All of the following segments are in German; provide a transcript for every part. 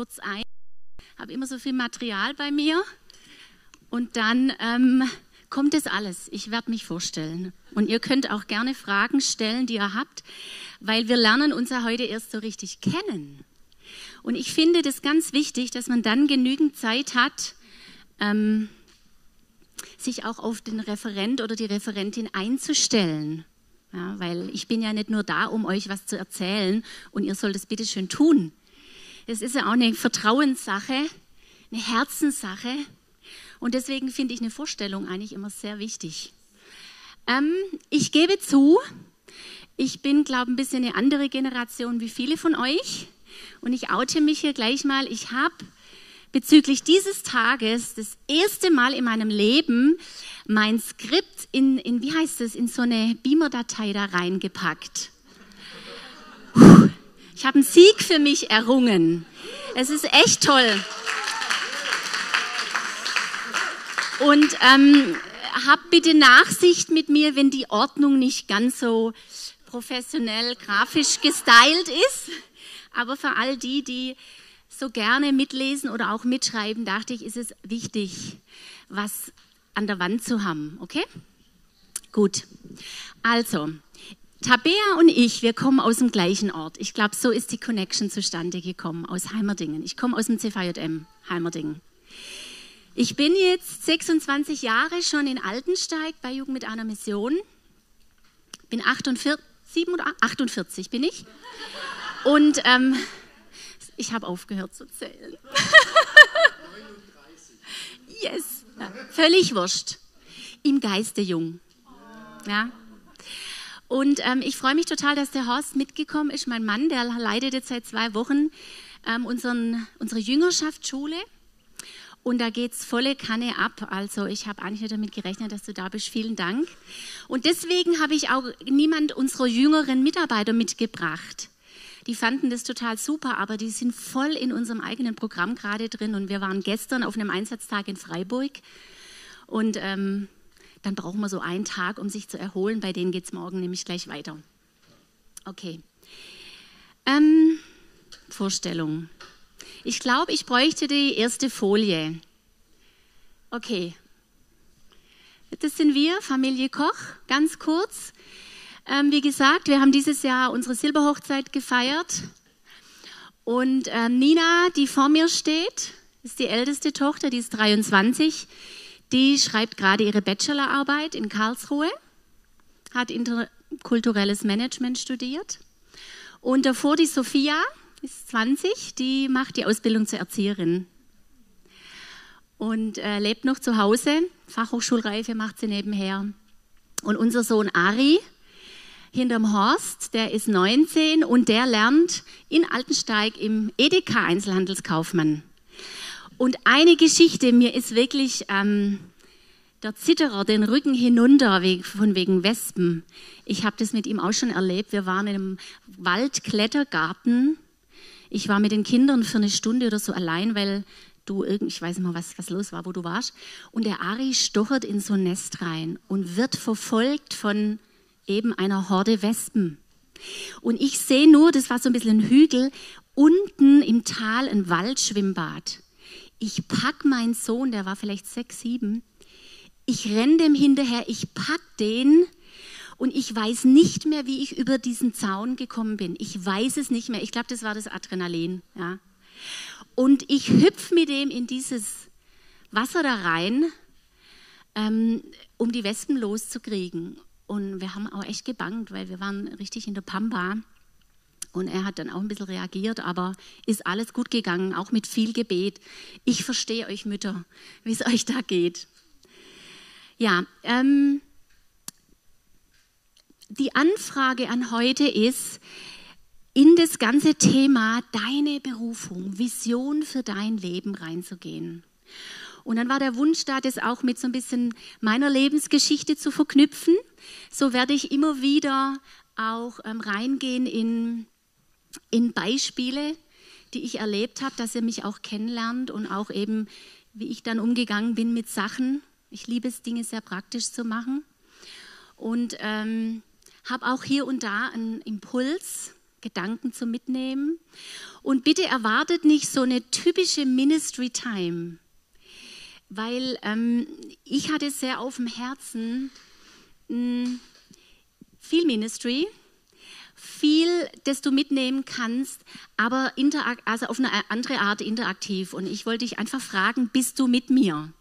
kurz ein. Habe immer so viel Material bei mir und dann ähm, kommt es alles. Ich werde mich vorstellen. Und ihr könnt auch gerne Fragen stellen, die ihr habt, weil wir lernen uns ja heute erst so richtig kennen. Und ich finde das ganz wichtig, dass man dann genügend Zeit hat, ähm, sich auch auf den Referent oder die Referentin einzustellen. Ja, weil ich bin ja nicht nur da, um euch was zu erzählen und ihr sollt es bitte schön tun. Es ist ja auch eine Vertrauenssache, eine Herzenssache. Und deswegen finde ich eine Vorstellung eigentlich immer sehr wichtig. Ähm, ich gebe zu, ich bin, glaube ich, ein bisschen eine andere Generation wie viele von euch. Und ich oute mich hier gleich mal. Ich habe bezüglich dieses Tages das erste Mal in meinem Leben mein Skript in, in wie heißt es, in so eine Beamer-Datei da reingepackt. Ich habe einen Sieg für mich errungen. Es ist echt toll. Und ähm, habt bitte Nachsicht mit mir, wenn die Ordnung nicht ganz so professionell grafisch gestylt ist. Aber für all die, die so gerne mitlesen oder auch mitschreiben, dachte ich, ist es wichtig, was an der Wand zu haben. Okay? Gut. Also, Tabea und ich, wir kommen aus dem gleichen Ort. Ich glaube, so ist die Connection zustande gekommen, aus Heimerdingen. Ich komme aus dem CVJM, Heimerdingen. Ich bin jetzt 26 Jahre schon in Altensteig bei Jugend mit einer Mission. Bin 48, 7 oder 48 bin ich. Und ähm, ich habe aufgehört zu zählen. 39. yes, ja, völlig wurscht. Im Geiste jung. Ja. Und ähm, ich freue mich total, dass der Horst mitgekommen ist. Mein Mann, der leitet jetzt seit zwei Wochen ähm, unseren, unsere Jüngerschaftsschule. Und da geht es volle Kanne ab. Also ich habe eigentlich nicht damit gerechnet, dass du da bist. Vielen Dank. Und deswegen habe ich auch niemand unserer jüngeren Mitarbeiter mitgebracht. Die fanden das total super, aber die sind voll in unserem eigenen Programm gerade drin. Und wir waren gestern auf einem Einsatztag in Freiburg. Und ähm, dann brauchen wir so einen Tag, um sich zu erholen. Bei denen geht es morgen nämlich gleich weiter. Okay. Ähm, Vorstellung. Ich glaube, ich bräuchte die erste Folie. Okay. Das sind wir, Familie Koch, ganz kurz. Ähm, wie gesagt, wir haben dieses Jahr unsere Silberhochzeit gefeiert. Und ähm, Nina, die vor mir steht, ist die älteste Tochter, die ist 23. Die schreibt gerade ihre Bachelorarbeit in Karlsruhe, hat interkulturelles Management studiert. Und davor die Sophia, ist 20, die macht die Ausbildung zur Erzieherin und äh, lebt noch zu Hause. Fachhochschulreife macht sie nebenher. Und unser Sohn Ari, hinterm Horst, der ist 19 und der lernt in Altensteig im Edeka Einzelhandelskaufmann. Und eine Geschichte, mir ist wirklich ähm, der Zitterer den Rücken hinunter von wegen Wespen. Ich habe das mit ihm auch schon erlebt. Wir waren in einem Waldklettergarten ich war mit den Kindern für eine Stunde oder so allein, weil du irgendwie, ich weiß nicht mal, was, was los war, wo du warst. Und der Ari stochert in so ein Nest rein und wird verfolgt von eben einer Horde Wespen. Und ich sehe nur, das war so ein bisschen ein Hügel, unten im Tal ein Waldschwimmbad. Ich pack meinen Sohn, der war vielleicht sechs, sieben. Ich renne dem hinterher, ich pack den und ich weiß nicht mehr, wie ich über diesen Zaun gekommen bin. Ich weiß es nicht mehr. Ich glaube, das war das Adrenalin. Ja. Und ich hüpfe mit dem in dieses Wasser da rein, ähm, um die Wespen loszukriegen. Und wir haben auch echt gebangt, weil wir waren richtig in der Pampa. Und er hat dann auch ein bisschen reagiert, aber ist alles gut gegangen, auch mit viel Gebet. Ich verstehe euch Mütter, wie es euch da geht. Ja, ähm, die Anfrage an heute ist, in das ganze Thema deine Berufung, Vision für dein Leben reinzugehen. Und dann war der Wunsch da, das auch mit so ein bisschen meiner Lebensgeschichte zu verknüpfen. So werde ich immer wieder auch ähm, reingehen in, in Beispiele, die ich erlebt habe, dass ihr mich auch kennenlernt und auch eben, wie ich dann umgegangen bin mit Sachen. Ich liebe es, Dinge sehr praktisch zu machen. Und ähm, habe auch hier und da einen Impuls, Gedanken zum Mitnehmen. Und bitte erwartet nicht so eine typische Ministry Time, weil ähm, ich hatte sehr auf dem Herzen mh, hm, viel Ministry, viel, das du mitnehmen kannst, aber also auf eine andere Art interaktiv. Und ich wollte dich einfach fragen, bist du mit mir?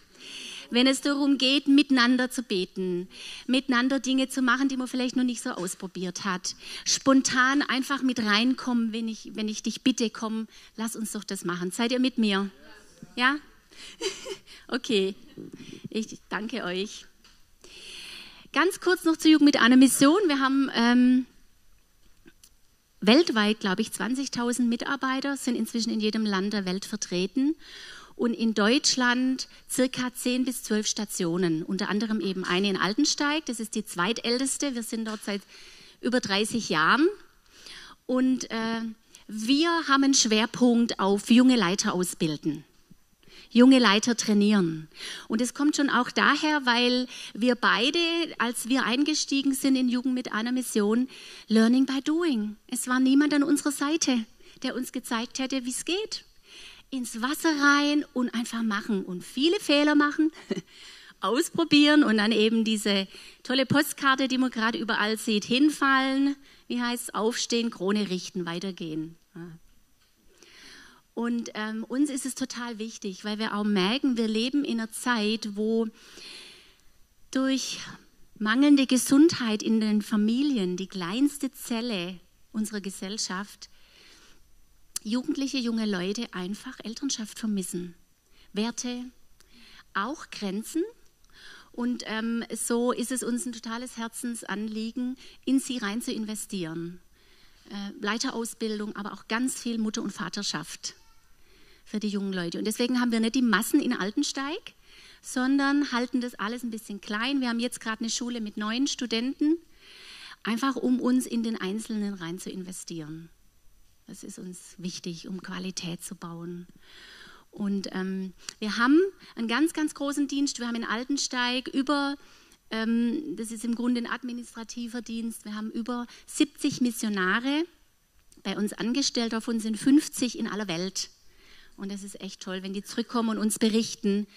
wenn es darum geht, miteinander zu beten, miteinander Dinge zu machen, die man vielleicht noch nicht so ausprobiert hat. Spontan einfach mit reinkommen, wenn ich, wenn ich dich bitte, komm, lass uns doch das machen. Seid ihr mit mir? Ja? okay, ich danke euch. Ganz kurz noch zur Jugend mit einer Mission. Wir haben ähm, weltweit, glaube ich, 20.000 Mitarbeiter, sind inzwischen in jedem Land der Welt vertreten und in Deutschland circa zehn bis zwölf Stationen, unter anderem eben eine in Altensteig, das ist die zweitälteste, wir sind dort seit über 30 Jahren. Und äh, wir haben einen Schwerpunkt auf junge Leiter ausbilden junge Leiter trainieren. Und es kommt schon auch daher, weil wir beide, als wir eingestiegen sind in Jugend mit einer Mission, Learning by Doing. Es war niemand an unserer Seite, der uns gezeigt hätte, wie es geht ins Wasser rein und einfach machen und viele Fehler machen, ausprobieren und dann eben diese tolle Postkarte, die man gerade überall sieht, hinfallen, wie heißt es, aufstehen, Krone richten, weitergehen. Und ähm, uns ist es total wichtig, weil wir auch merken, wir leben in einer Zeit, wo durch mangelnde Gesundheit in den Familien, die kleinste Zelle unserer Gesellschaft, jugendliche, junge Leute einfach Elternschaft vermissen. Werte, auch Grenzen. Und ähm, so ist es uns ein totales Herzensanliegen, in sie rein zu investieren. Äh, Leiterausbildung, aber auch ganz viel Mutter- und Vaterschaft für die jungen Leute. Und deswegen haben wir nicht die Massen in Altensteig, sondern halten das alles ein bisschen klein. Wir haben jetzt gerade eine Schule mit neun Studenten, einfach um uns in den Einzelnen rein zu investieren. Das ist uns wichtig, um Qualität zu bauen. Und ähm, wir haben einen ganz, ganz großen Dienst. Wir haben in Altensteig über, ähm, das ist im Grunde ein administrativer Dienst, wir haben über 70 Missionare bei uns angestellt. Davon sind 50 in aller Welt. Und das ist echt toll, wenn die zurückkommen und uns berichten.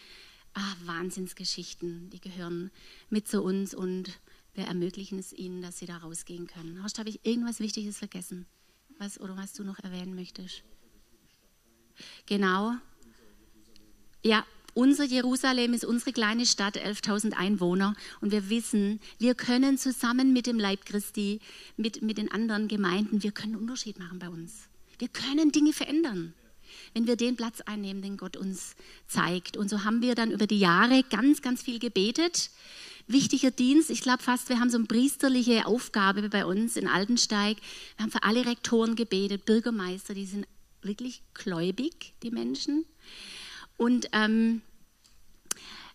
Ah, Wahnsinnsgeschichten, die gehören mit zu uns und wir ermöglichen es ihnen, dass sie da rausgehen können. Horst, habe ich irgendwas Wichtiges vergessen? Was, oder was du noch erwähnen möchtest? Genau. Ja, unser Jerusalem ist unsere kleine Stadt, 11.000 Einwohner. Und wir wissen, wir können zusammen mit dem Leib Christi, mit, mit den anderen Gemeinden, wir können einen Unterschied machen bei uns. Wir können Dinge verändern, wenn wir den Platz einnehmen, den Gott uns zeigt. Und so haben wir dann über die Jahre ganz, ganz viel gebetet wichtiger Dienst. Ich glaube fast, wir haben so eine priesterliche Aufgabe bei uns in Altensteig. Wir haben für alle Rektoren gebetet, Bürgermeister, die sind wirklich gläubig, die Menschen. Und ähm,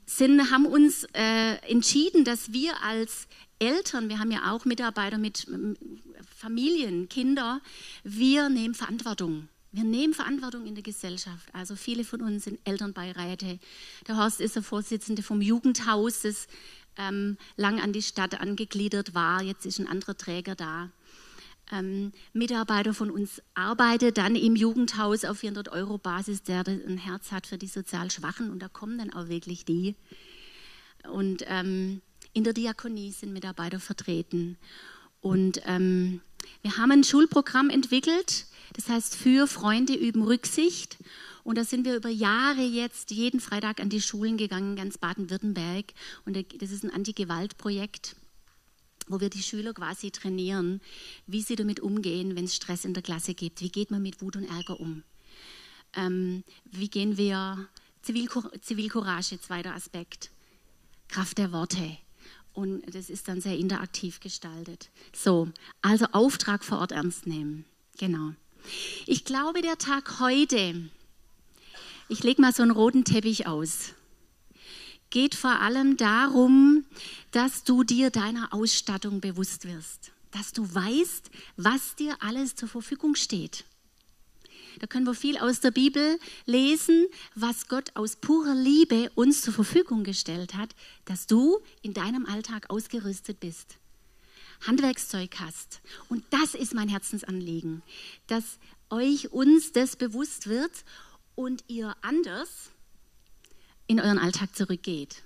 sind, haben uns äh, entschieden, dass wir als Eltern, wir haben ja auch Mitarbeiter mit Familien, Kinder, wir nehmen Verantwortung. Wir nehmen Verantwortung in der Gesellschaft. Also viele von uns sind Elternbeiräte. Der Horst ist der Vorsitzende vom Jugendhaus, das ähm, lang an die Stadt angegliedert war. Jetzt ist ein anderer Träger da. Ähm, Mitarbeiter von uns arbeitet dann im Jugendhaus auf 400 Euro Basis, der ein Herz hat für die sozial Schwachen und da kommen dann auch wirklich die. Und ähm, in der Diakonie sind Mitarbeiter vertreten. Und ähm, wir haben ein Schulprogramm entwickelt, das heißt für Freunde üben Rücksicht. Und da sind wir über Jahre jetzt jeden Freitag an die Schulen gegangen, ganz Baden-Württemberg. Und das ist ein Anti-Gewalt-Projekt, wo wir die Schüler quasi trainieren, wie sie damit umgehen, wenn es Stress in der Klasse gibt. Wie geht man mit Wut und Ärger um? Ähm, wie gehen wir Zivilcour Zivilcourage, zweiter Aspekt. Kraft der Worte. Und das ist dann sehr interaktiv gestaltet. So, also Auftrag vor Ort ernst nehmen. Genau. Ich glaube, der Tag heute ich lege mal so einen roten Teppich aus. Geht vor allem darum, dass du dir deiner Ausstattung bewusst wirst, dass du weißt, was dir alles zur Verfügung steht. Da können wir viel aus der Bibel lesen, was Gott aus purer Liebe uns zur Verfügung gestellt hat, dass du in deinem Alltag ausgerüstet bist. Handwerkszeug hast. Und das ist mein Herzensanliegen, dass euch uns das bewusst wird und ihr anders in euren Alltag zurückgeht.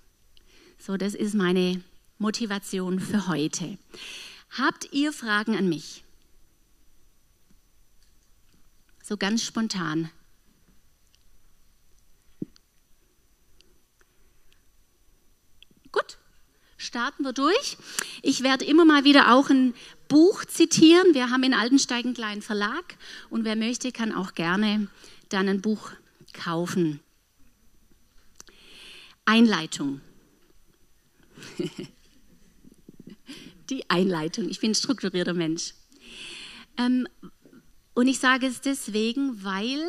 So, das ist meine Motivation für heute. Habt ihr Fragen an mich? So ganz spontan. Gut, starten wir durch. Ich werde immer mal wieder auch ein Buch zitieren. Wir haben in Altensteig einen kleinen Verlag und wer möchte, kann auch gerne dann ein Buch kaufen. Einleitung. Die Einleitung. Ich bin ein strukturierter Mensch. Ähm, und ich sage es deswegen, weil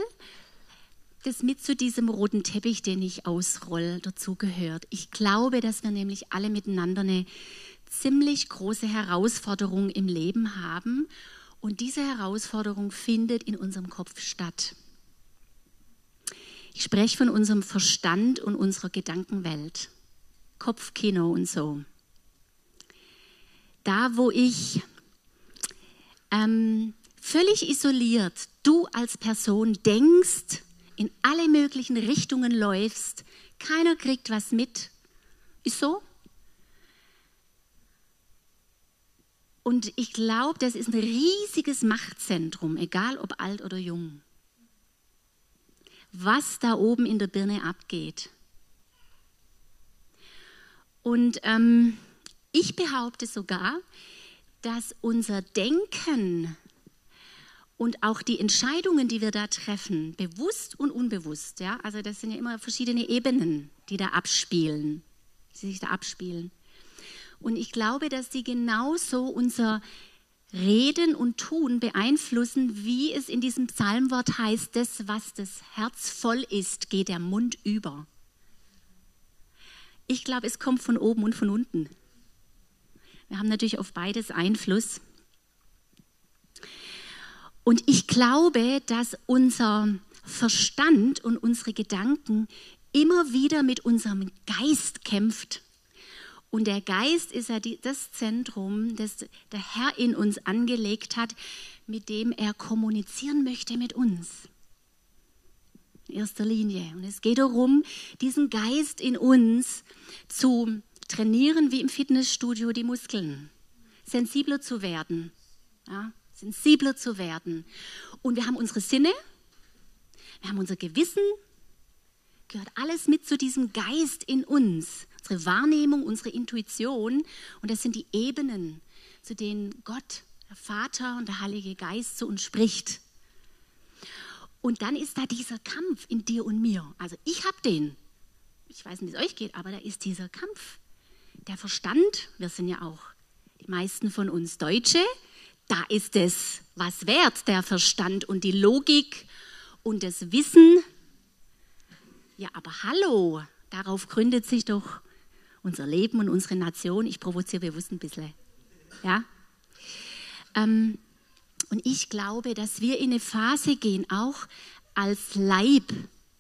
das mit zu diesem roten Teppich, den ich ausroll, dazugehört. Ich glaube, dass wir nämlich alle miteinander eine ziemlich große Herausforderung im Leben haben. Und diese Herausforderung findet in unserem Kopf statt. Ich spreche von unserem Verstand und unserer Gedankenwelt. Kopfkino und so. Da, wo ich ähm, völlig isoliert, du als Person denkst, in alle möglichen Richtungen läufst, keiner kriegt was mit. Ist so? Und ich glaube, das ist ein riesiges Machtzentrum, egal ob alt oder jung. Was da oben in der Birne abgeht. Und ähm, ich behaupte sogar, dass unser Denken und auch die Entscheidungen, die wir da treffen, bewusst und unbewusst, ja, also das sind ja immer verschiedene Ebenen, die da abspielen, die sich da abspielen. Und ich glaube, dass die genauso unser Reden und Tun beeinflussen, wie es in diesem Psalmwort heißt, das, was das Herz voll ist, geht der Mund über. Ich glaube, es kommt von oben und von unten. Wir haben natürlich auf beides Einfluss. Und ich glaube, dass unser Verstand und unsere Gedanken immer wieder mit unserem Geist kämpft. Und der Geist ist ja die, das Zentrum, das der Herr in uns angelegt hat, mit dem er kommunizieren möchte mit uns. In erster Linie. Und es geht darum, diesen Geist in uns zu trainieren, wie im Fitnessstudio die Muskeln. Sensibler zu werden. Ja, sensibler zu werden. Und wir haben unsere Sinne, wir haben unser Gewissen, gehört alles mit zu diesem Geist in uns. Unsere Wahrnehmung, unsere Intuition. Und das sind die Ebenen, zu denen Gott, der Vater und der Heilige Geist zu uns spricht. Und dann ist da dieser Kampf in dir und mir. Also ich habe den. Ich weiß nicht, wie es euch geht, aber da ist dieser Kampf. Der Verstand, wir sind ja auch die meisten von uns Deutsche, da ist es was wert, der Verstand und die Logik und das Wissen. Ja, aber hallo, darauf gründet sich doch unser Leben und unsere Nation. Ich provoziere bewusst ein bisschen. Ja? Ähm, und ich glaube, dass wir in eine Phase gehen, auch als Leib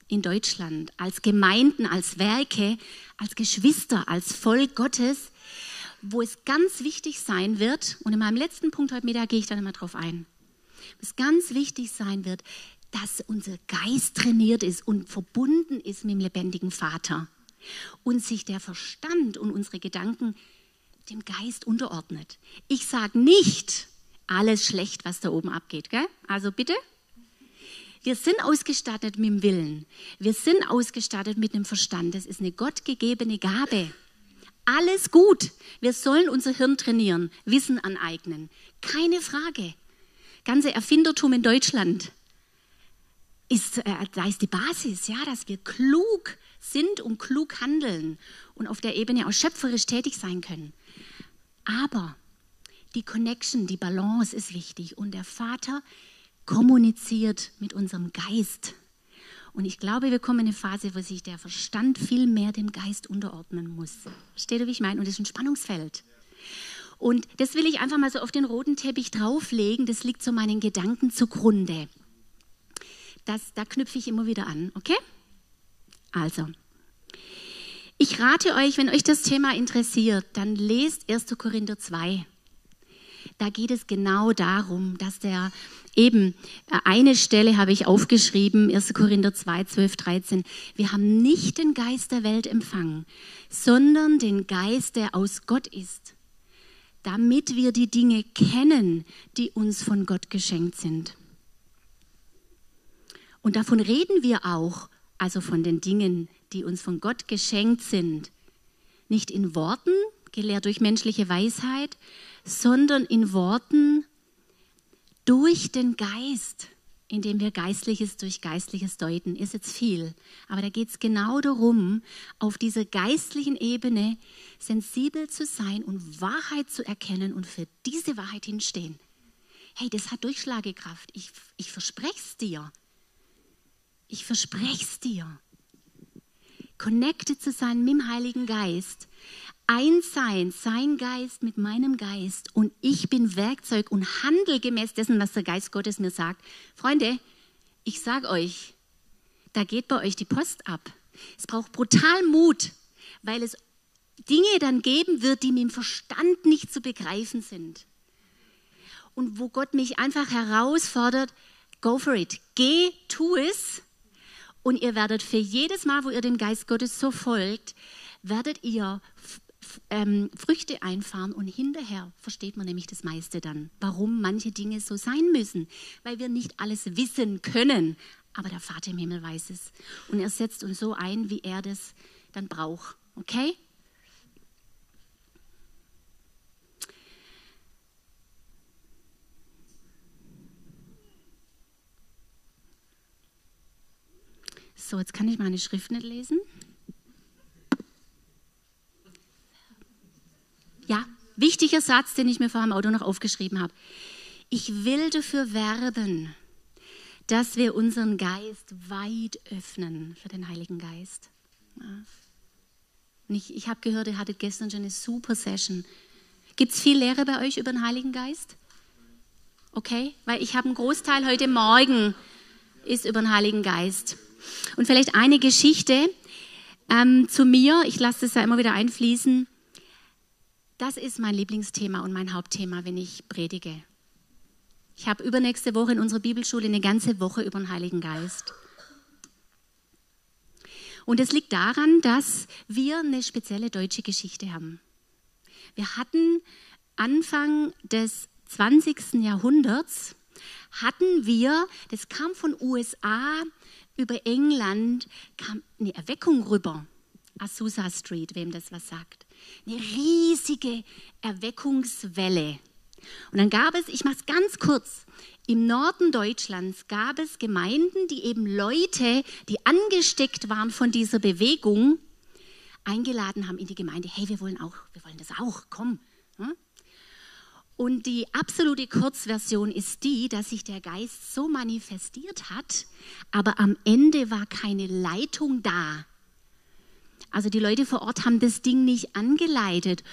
in Deutschland, als Gemeinden, als Werke, als Geschwister, als Volk Gottes, wo es ganz wichtig sein wird, und in meinem letzten Punkt heute Mittag gehe ich dann immer drauf ein, wo es ganz wichtig sein wird, dass unser Geist trainiert ist und verbunden ist mit dem lebendigen Vater und sich der Verstand und unsere Gedanken dem Geist unterordnet. Ich sage nicht alles schlecht, was da oben abgeht. Gell? Also bitte. Wir sind ausgestattet mit dem Willen. Wir sind ausgestattet mit dem Verstand. Das ist eine gottgegebene Gabe. Alles gut. Wir sollen unser Hirn trainieren, Wissen aneignen. Keine Frage. Ganze Erfindertum in Deutschland ist, äh, da ist die Basis, ja, dass wir klug sind und klug handeln und auf der Ebene auch schöpferisch tätig sein können. Aber die Connection, die Balance ist wichtig und der Vater kommuniziert mit unserem Geist. Und ich glaube, wir kommen in eine Phase, wo sich der Verstand viel mehr dem Geist unterordnen muss. Versteht ihr, wie ich meine? Und das ist ein Spannungsfeld. Und das will ich einfach mal so auf den roten Teppich drauflegen. Das liegt so meinen Gedanken zugrunde. Das, da knüpfe ich immer wieder an, okay? Also, ich rate euch, wenn euch das Thema interessiert, dann lest 1. Korinther 2. da geht es genau darum, dass der eben äh, eine Stelle habe ich aufgeschrieben, 1. Korinther 2, 12, 13. Wir haben nicht den Geist der Welt empfangen, sondern den Geist, der aus Gott ist, damit wir die Dinge kennen, die uns von Gott geschenkt sind. Und davon reden wir auch, also von den Dingen, die uns von Gott geschenkt sind. Nicht in Worten, gelehrt durch menschliche Weisheit, sondern in Worten durch den Geist, indem wir Geistliches durch Geistliches deuten, ist jetzt viel. Aber da geht es genau darum, auf dieser geistlichen Ebene sensibel zu sein und Wahrheit zu erkennen und für diese Wahrheit hinstehen. Hey, das hat Durchschlagekraft. Ich, ich verspreche es dir. Ich verspreche es dir. Connected zu sein mit dem Heiligen Geist eins sein, sein Geist mit meinem Geist und ich bin Werkzeug und handel gemäß dessen, was der Geist Gottes mir sagt. Freunde, ich sage euch, da geht bei euch die Post ab. Es braucht brutal Mut, weil es Dinge dann geben wird, die mit dem Verstand nicht zu begreifen sind. Und wo Gott mich einfach herausfordert, go for it. Geh, tu es. Und ihr werdet für jedes Mal, wo ihr dem Geist Gottes so folgt, werdet ihr ähm, Früchte einfahren und hinterher versteht man nämlich das meiste dann, warum manche Dinge so sein müssen, weil wir nicht alles wissen können, aber der Vater im Himmel weiß es und er setzt uns so ein, wie er das dann braucht. Okay? So, jetzt kann ich meine Schrift nicht lesen. Ja, wichtiger Satz, den ich mir vor dem Auto noch aufgeschrieben habe. Ich will dafür werben, dass wir unseren Geist weit öffnen für den Heiligen Geist. Ich, ich habe gehört, ihr hattet gestern schon eine super Session. Gibt es viel Lehre bei euch über den Heiligen Geist? Okay, weil ich habe einen Großteil heute Morgen ist über den Heiligen Geist. Und vielleicht eine Geschichte ähm, zu mir. Ich lasse das ja immer wieder einfließen. Das ist mein Lieblingsthema und mein Hauptthema, wenn ich predige. Ich habe übernächste Woche in unserer Bibelschule eine ganze Woche über den Heiligen Geist. Und es liegt daran, dass wir eine spezielle deutsche Geschichte haben. Wir hatten Anfang des 20. Jahrhunderts, hatten wir, das kam von USA über England, kam eine Erweckung rüber. Azusa Street, wem das was sagt eine riesige Erweckungswelle. Und dann gab es, ich mache es ganz kurz, im Norden Deutschlands gab es Gemeinden, die eben Leute, die angesteckt waren von dieser Bewegung, eingeladen haben in die Gemeinde. Hey, wir wollen auch, wir wollen das auch, komm. Und die absolute Kurzversion ist die, dass sich der Geist so manifestiert hat, aber am Ende war keine Leitung da. Also die Leute vor Ort haben das Ding nicht angeleitet.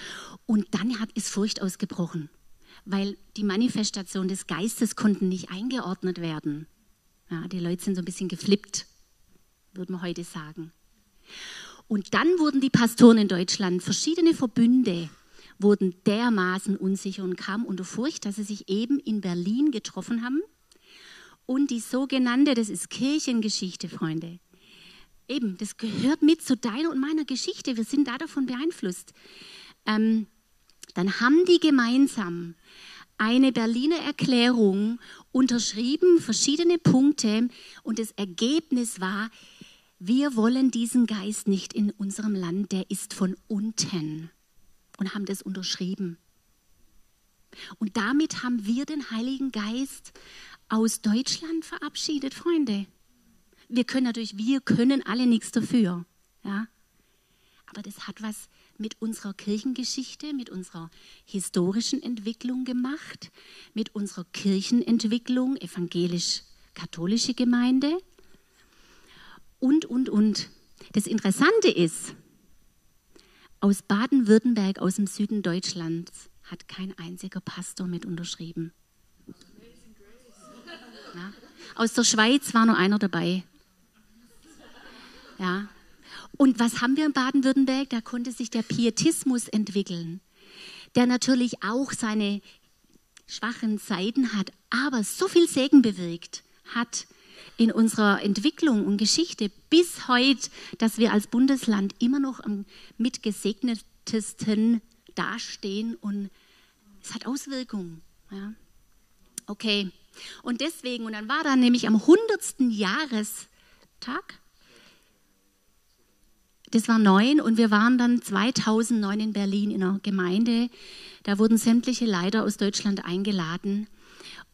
Und dann hat, ist Furcht ausgebrochen, weil die Manifestation des Geistes konnten nicht eingeordnet werden. Ja, die Leute sind so ein bisschen geflippt, würde man heute sagen. Und dann wurden die Pastoren in Deutschland, verschiedene Verbünde, wurden dermaßen unsicher und kamen unter Furcht, dass sie sich eben in Berlin getroffen haben. Und die sogenannte, das ist Kirchengeschichte, Freunde, eben, das gehört mit zu deiner und meiner Geschichte. Wir sind da davon beeinflusst. Ähm, dann haben die gemeinsam eine Berliner Erklärung unterschrieben, verschiedene Punkte, und das Ergebnis war, wir wollen diesen Geist nicht in unserem Land, der ist von unten und haben das unterschrieben. Und damit haben wir den Heiligen Geist aus Deutschland verabschiedet, Freunde wir können natürlich, wir können alle nichts dafür. Ja? Aber das hat was mit unserer Kirchengeschichte, mit unserer historischen Entwicklung gemacht, mit unserer Kirchenentwicklung, evangelisch-katholische Gemeinde und, und, und. Das Interessante ist, aus Baden-Württemberg, aus dem Süden Deutschlands, hat kein einziger Pastor mit unterschrieben. Ja. Aus der Schweiz war nur einer dabei. Ja. Und was haben wir in Baden-Württemberg? Da konnte sich der Pietismus entwickeln, der natürlich auch seine schwachen Seiten hat, aber so viel Segen bewirkt hat in unserer Entwicklung und Geschichte bis heute, dass wir als Bundesland immer noch am mitgesegnetsten dastehen und es hat Auswirkungen. Ja. Okay. Und deswegen, und dann war da nämlich am 100. Jahrestag, das war neun und wir waren dann 2009 in Berlin in einer Gemeinde. Da wurden sämtliche Leiter aus Deutschland eingeladen,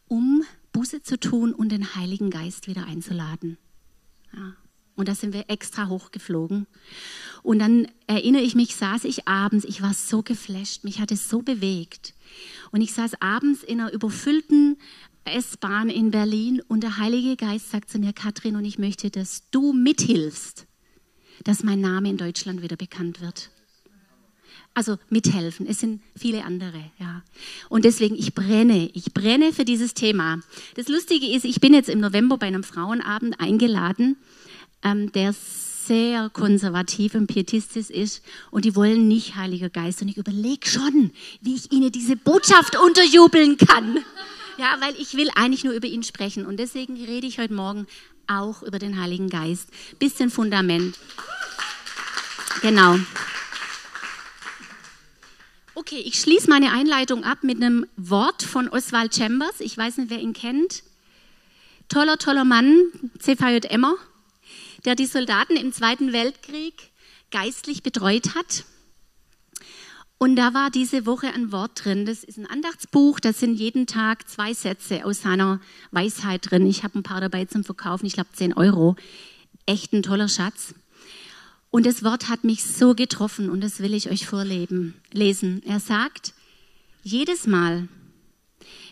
um Buße zu tun und den Heiligen Geist wieder einzuladen. Ja. Und da sind wir extra hochgeflogen. Und dann erinnere ich mich, saß ich abends, ich war so geflasht, mich hat es so bewegt. Und ich saß abends in einer überfüllten S-Bahn in Berlin und der Heilige Geist sagt zu mir, Katrin, und ich möchte, dass du mithilfst dass mein Name in Deutschland wieder bekannt wird. Also mithelfen. Es sind viele andere, ja. Und deswegen, ich brenne, ich brenne für dieses Thema. Das Lustige ist, ich bin jetzt im November bei einem Frauenabend eingeladen, ähm, der sehr konservativ und pietistisch ist und die wollen nicht Heiliger Geist. Und ich überlege schon, wie ich ihnen diese Botschaft unterjubeln kann. Ja, weil ich will eigentlich nur über ihn sprechen. Und deswegen rede ich heute Morgen auch über den Heiligen Geist. Bisschen Fundament. Genau. Okay, ich schließe meine Einleitung ab mit einem Wort von Oswald Chambers. Ich weiß nicht, wer ihn kennt. Toller, toller Mann, CVJMer, der die Soldaten im Zweiten Weltkrieg geistlich betreut hat. Und da war diese Woche ein Wort drin. Das ist ein Andachtsbuch. Da sind jeden Tag zwei Sätze aus seiner Weisheit drin. Ich habe ein paar dabei zum Verkaufen. Ich glaube 10 Euro. Echt ein toller Schatz. Und das Wort hat mich so getroffen und das will ich euch vorlesen. Lesen. Er sagt, jedes Mal,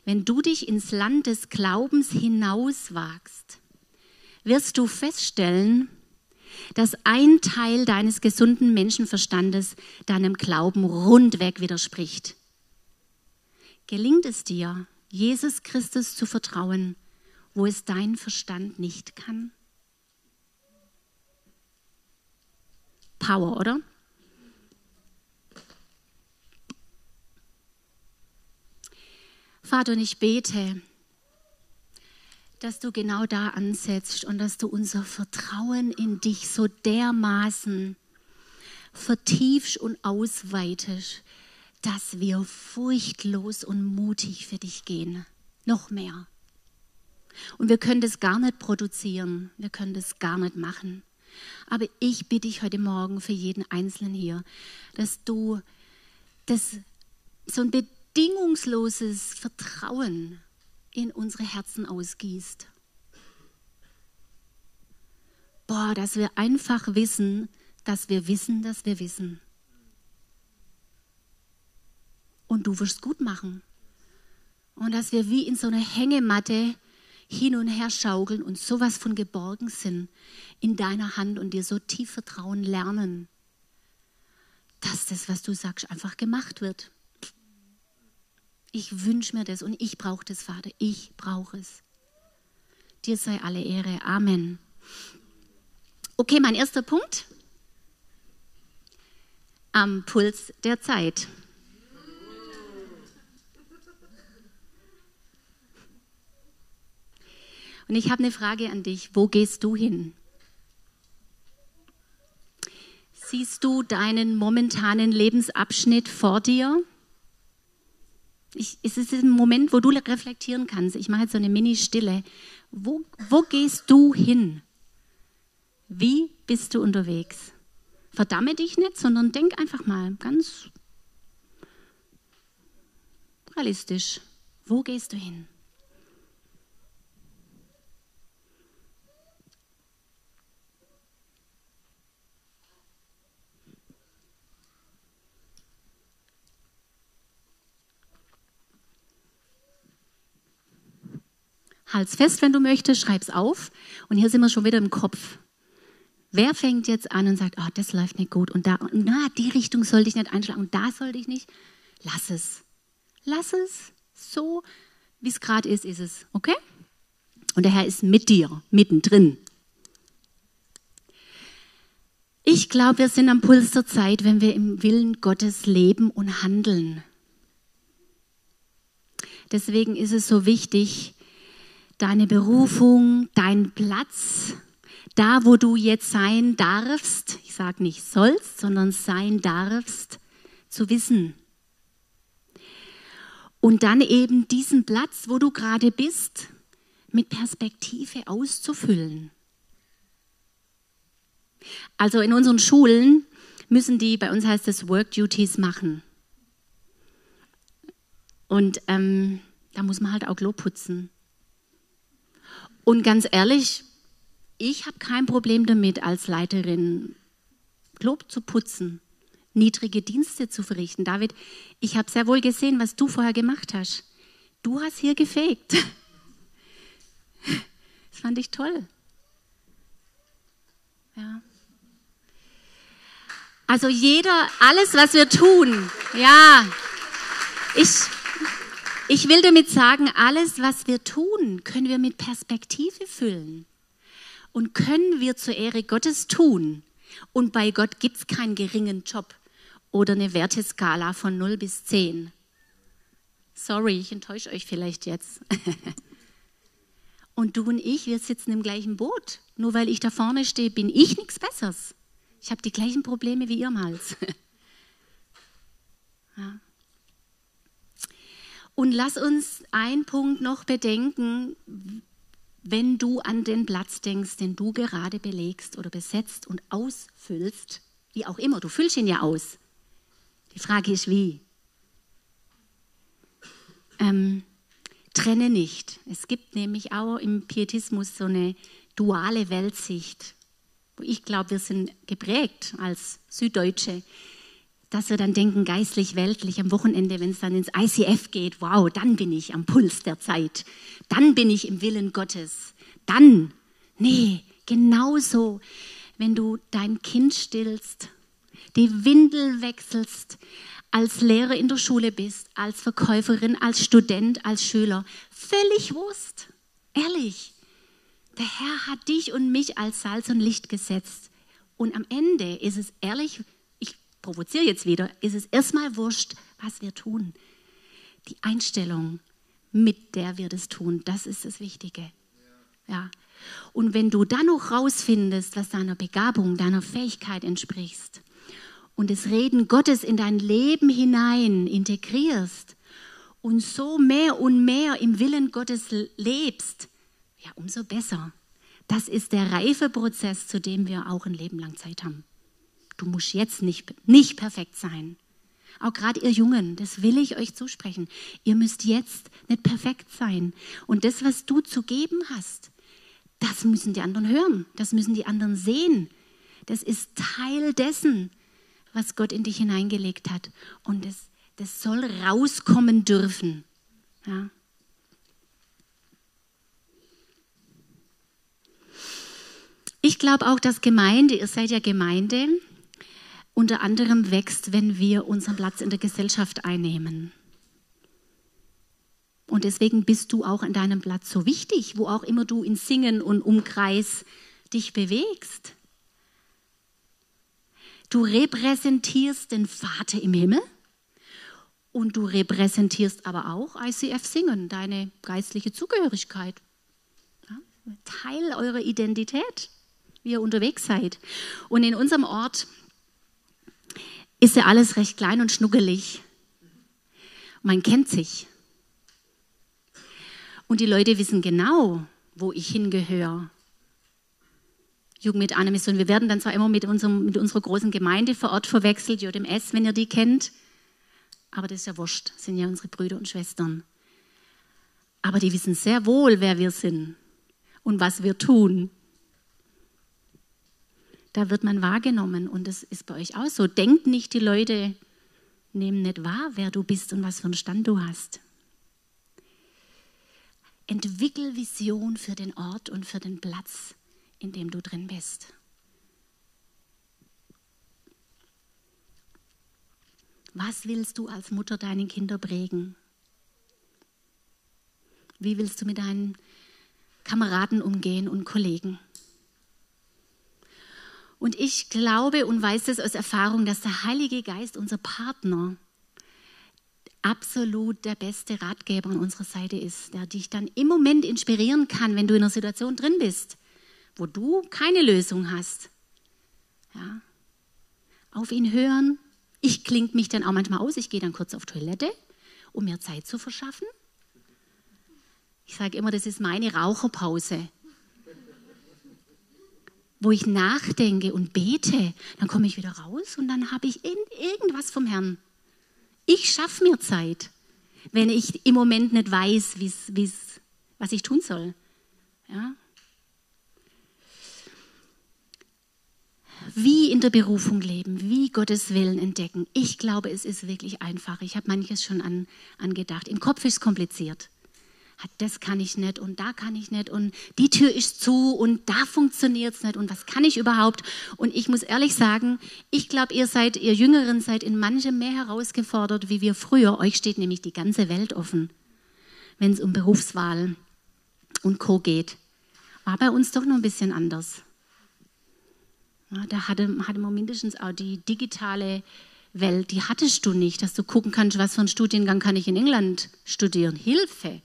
wenn du dich ins Land des Glaubens hinauswagst, wirst du feststellen, dass ein Teil deines gesunden Menschenverstandes deinem Glauben rundweg widerspricht. Gelingt es dir, Jesus Christus zu vertrauen, wo es dein Verstand nicht kann? Power, oder? Vater, und ich bete, dass du genau da ansetzt und dass du unser Vertrauen in dich so dermaßen vertiefst und ausweitest, dass wir furchtlos und mutig für dich gehen. Noch mehr. Und wir können das gar nicht produzieren, wir können das gar nicht machen. Aber ich bitte dich heute Morgen für jeden Einzelnen hier, dass du das, so ein bedingungsloses Vertrauen in unsere Herzen ausgießt. Boah, dass wir einfach wissen, dass wir wissen, dass wir wissen. Und du wirst gut machen. Und dass wir wie in so einer Hängematte hin und her schaukeln und sowas von geborgen sind in deiner Hand und dir so tief vertrauen lernen, dass das, was du sagst, einfach gemacht wird. Ich wünsche mir das und ich brauche das, Vater. Ich brauche es. Dir sei alle Ehre. Amen. Okay, mein erster Punkt. Am Puls der Zeit. Und ich habe eine Frage an dich. Wo gehst du hin? Siehst du deinen momentanen Lebensabschnitt vor dir? Ich, es ist ein Moment, wo du reflektieren kannst. Ich mache jetzt so eine Mini-Stille. Wo, wo gehst du hin? Wie bist du unterwegs? Verdamme dich nicht, sondern denk einfach mal ganz realistisch. Wo gehst du hin? Halt's fest, wenn du möchtest, schreib's auf. Und hier sind wir schon wieder im Kopf. Wer fängt jetzt an und sagt, oh, das läuft nicht gut und da, na, die Richtung sollte ich nicht einschlagen und da sollte ich nicht? Lass es. Lass es. So, wie es gerade ist, ist es. Okay? Und der Herr ist mit dir, mittendrin. Ich glaube, wir sind am Puls der Zeit, wenn wir im Willen Gottes leben und handeln. Deswegen ist es so wichtig, deine Berufung, dein Platz, da wo du jetzt sein darfst, ich sage nicht sollst, sondern sein darfst, zu wissen. Und dann eben diesen Platz, wo du gerade bist, mit Perspektive auszufüllen. Also in unseren Schulen müssen die, bei uns heißt es Work Duties machen. Und ähm, da muss man halt auch Klo putzen. Und ganz ehrlich, ich habe kein Problem damit, als Leiterin Klo zu putzen, niedrige Dienste zu verrichten. David, ich habe sehr wohl gesehen, was du vorher gemacht hast. Du hast hier gefegt. Das fand ich toll. Ja. Also jeder, alles, was wir tun, ja, ich, ich will damit sagen, alles, was wir tun, können wir mit Perspektive füllen. Und können wir zur Ehre Gottes tun. Und bei Gott gibt es keinen geringen Job oder eine Werteskala von 0 bis 10. Sorry, ich enttäusche euch vielleicht jetzt. Und du und ich, wir sitzen im gleichen Boot. Nur weil ich da vorne stehe, bin ich nichts Besseres. Ich habe die gleichen Probleme wie ihr im Hals. ja. Und lass uns einen Punkt noch bedenken, wenn du an den Platz denkst, den du gerade belegst oder besetzt und ausfüllst, wie auch immer, du füllst ihn ja aus. Die Frage ist, wie? Ähm, trenne nicht. Es gibt nämlich auch im Pietismus so eine duale Weltsicht, wo ich glaube, wir sind geprägt als Süddeutsche, dass wir dann denken, geistlich, weltlich, am Wochenende, wenn es dann ins ICF geht, wow, dann bin ich am Puls der Zeit, dann bin ich im Willen Gottes, dann, nee, genauso, wenn du dein Kind stillst, die Windel wechselst, als Lehrer in der Schule bist, als Verkäuferin, als Student, als Schüler, völlig Wurst, ehrlich. Der Herr hat dich und mich als Salz und Licht gesetzt. Und am Ende ist es ehrlich, ich provoziere jetzt wieder, ist es erstmal wurscht, was wir tun. Die Einstellung, mit der wir das tun, das ist das Wichtige. Ja. Und wenn du dann noch rausfindest, was deiner Begabung, deiner Fähigkeit entspricht und das Reden Gottes in dein Leben hinein integrierst und so mehr und mehr im Willen Gottes lebst, ja, umso besser. Das ist der Reifeprozess, zu dem wir auch ein Leben lang Zeit haben. Du musst jetzt nicht, nicht perfekt sein. Auch gerade ihr Jungen, das will ich euch zusprechen. Ihr müsst jetzt nicht perfekt sein. Und das, was du zu geben hast, das müssen die anderen hören. Das müssen die anderen sehen. Das ist Teil dessen, was Gott in dich hineingelegt hat. Und das, das soll rauskommen dürfen. Ja. Ich glaube auch, dass Gemeinde, ihr seid ja Gemeinde, unter anderem wächst, wenn wir unseren Platz in der Gesellschaft einnehmen. Und deswegen bist du auch an deinem Platz so wichtig, wo auch immer du in Singen und Umkreis dich bewegst. Du repräsentierst den Vater im Himmel und du repräsentierst aber auch ICF Singen, deine geistliche Zugehörigkeit. Ja, Teil eurer Identität wie ihr unterwegs seid. Und in unserem Ort ist ja alles recht klein und schnuckelig. Man kennt sich. Und die Leute wissen genau, wo ich hingehöre. Jugend mit Mission. Wir werden dann zwar immer mit, unserem, mit unserer großen Gemeinde vor Ort verwechselt, JMS, wenn ihr die kennt. Aber das ist ja wurscht, das sind ja unsere Brüder und Schwestern. Aber die wissen sehr wohl, wer wir sind und was wir tun da wird man wahrgenommen und das ist bei euch auch so. Denkt nicht, die Leute nehmen nicht wahr, wer du bist und was für einen Stand du hast. Entwickel Vision für den Ort und für den Platz, in dem du drin bist. Was willst du als Mutter deinen Kindern prägen? Wie willst du mit deinen Kameraden umgehen und Kollegen? Und ich glaube und weiß es aus Erfahrung, dass der Heilige Geist, unser Partner, absolut der beste Ratgeber an unserer Seite ist, der dich dann im Moment inspirieren kann, wenn du in einer Situation drin bist, wo du keine Lösung hast. Ja. Auf ihn hören. Ich klinge mich dann auch manchmal aus. Ich gehe dann kurz auf Toilette, um mir Zeit zu verschaffen. Ich sage immer, das ist meine Raucherpause. Wo ich nachdenke und bete, dann komme ich wieder raus und dann habe ich irgendwas vom Herrn. Ich schaffe mir Zeit, wenn ich im Moment nicht weiß, wie's, wie's, was ich tun soll. Ja? Wie in der Berufung leben, wie Gottes Willen entdecken. Ich glaube, es ist wirklich einfach. Ich habe manches schon an, angedacht. Im Kopf ist es kompliziert das kann ich nicht und da kann ich nicht und die Tür ist zu und da funktioniert es nicht und was kann ich überhaupt? Und ich muss ehrlich sagen, ich glaube, ihr seid, ihr Jüngeren seid in manchem mehr herausgefordert, wie wir früher. Euch steht nämlich die ganze Welt offen, wenn es um Berufswahl und Co. geht. War bei uns doch noch ein bisschen anders. Ja, da hatte, hatte man mindestens auch die digitale Welt, die hattest du nicht, dass du gucken kannst, was für einen Studiengang kann ich in England studieren. Hilfe!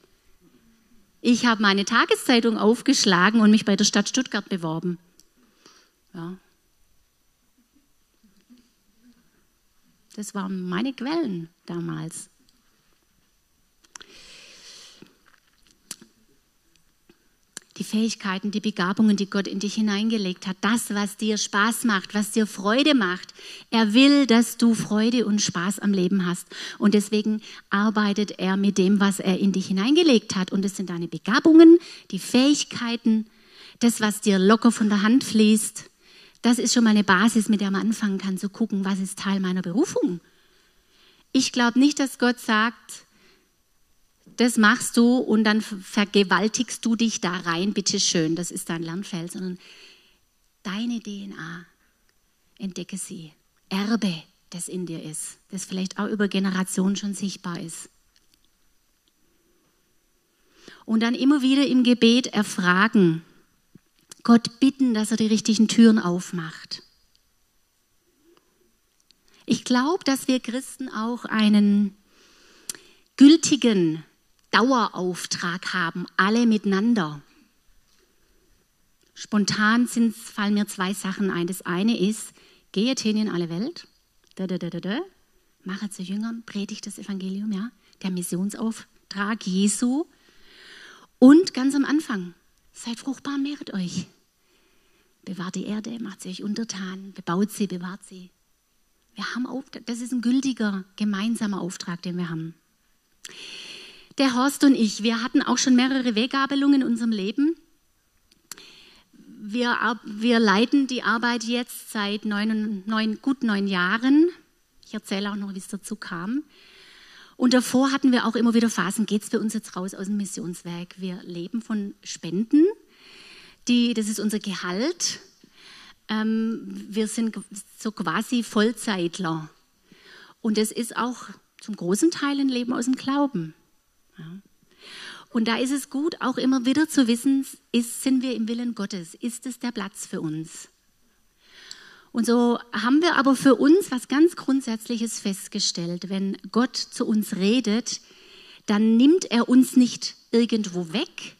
Ich habe meine Tageszeitung aufgeschlagen und mich bei der Stadt Stuttgart beworben. Ja. Das waren meine Quellen damals. Die Fähigkeiten, die Begabungen, die Gott in dich hineingelegt hat, das, was dir Spaß macht, was dir Freude macht. Er will, dass du Freude und Spaß am Leben hast. Und deswegen arbeitet er mit dem, was er in dich hineingelegt hat. Und es sind deine Begabungen, die Fähigkeiten, das, was dir locker von der Hand fließt. Das ist schon mal eine Basis, mit der man anfangen kann zu gucken, was ist Teil meiner Berufung. Ich glaube nicht, dass Gott sagt, das machst du und dann vergewaltigst du dich da rein, bitteschön, das ist dein Lernfeld, sondern deine DNA, entdecke sie, erbe, das in dir ist, das vielleicht auch über Generationen schon sichtbar ist. Und dann immer wieder im Gebet erfragen, Gott bitten, dass er die richtigen Türen aufmacht. Ich glaube, dass wir Christen auch einen gültigen Dauerauftrag haben, alle miteinander. Spontan fallen mir zwei Sachen ein. Das eine ist, geht hin in alle Welt, da, da, da, da, da, mache zu Jüngern, predigt das Evangelium, ja, der Missionsauftrag Jesu. Und ganz am Anfang, seid fruchtbar, mehret euch. Bewahrt die Erde, macht sie euch untertan, bebaut sie, bewahrt sie. Wir haben auf, das ist ein gültiger gemeinsamer Auftrag, den wir haben der Horst und ich, wir hatten auch schon mehrere Weggabelungen in unserem Leben. Wir, wir leiten die Arbeit jetzt seit neun, neun, gut neun Jahren. Ich erzähle auch noch, wie es dazu kam. Und davor hatten wir auch immer wieder Phasen, geht es für uns jetzt raus aus dem Missionswerk. Wir leben von Spenden, die, das ist unser Gehalt. Ähm, wir sind so quasi Vollzeitler. Und es ist auch zum großen Teil ein Leben aus dem Glauben. Ja. Und da ist es gut, auch immer wieder zu wissen, ist, sind wir im Willen Gottes? Ist es der Platz für uns? Und so haben wir aber für uns was ganz Grundsätzliches festgestellt. Wenn Gott zu uns redet, dann nimmt er uns nicht irgendwo weg,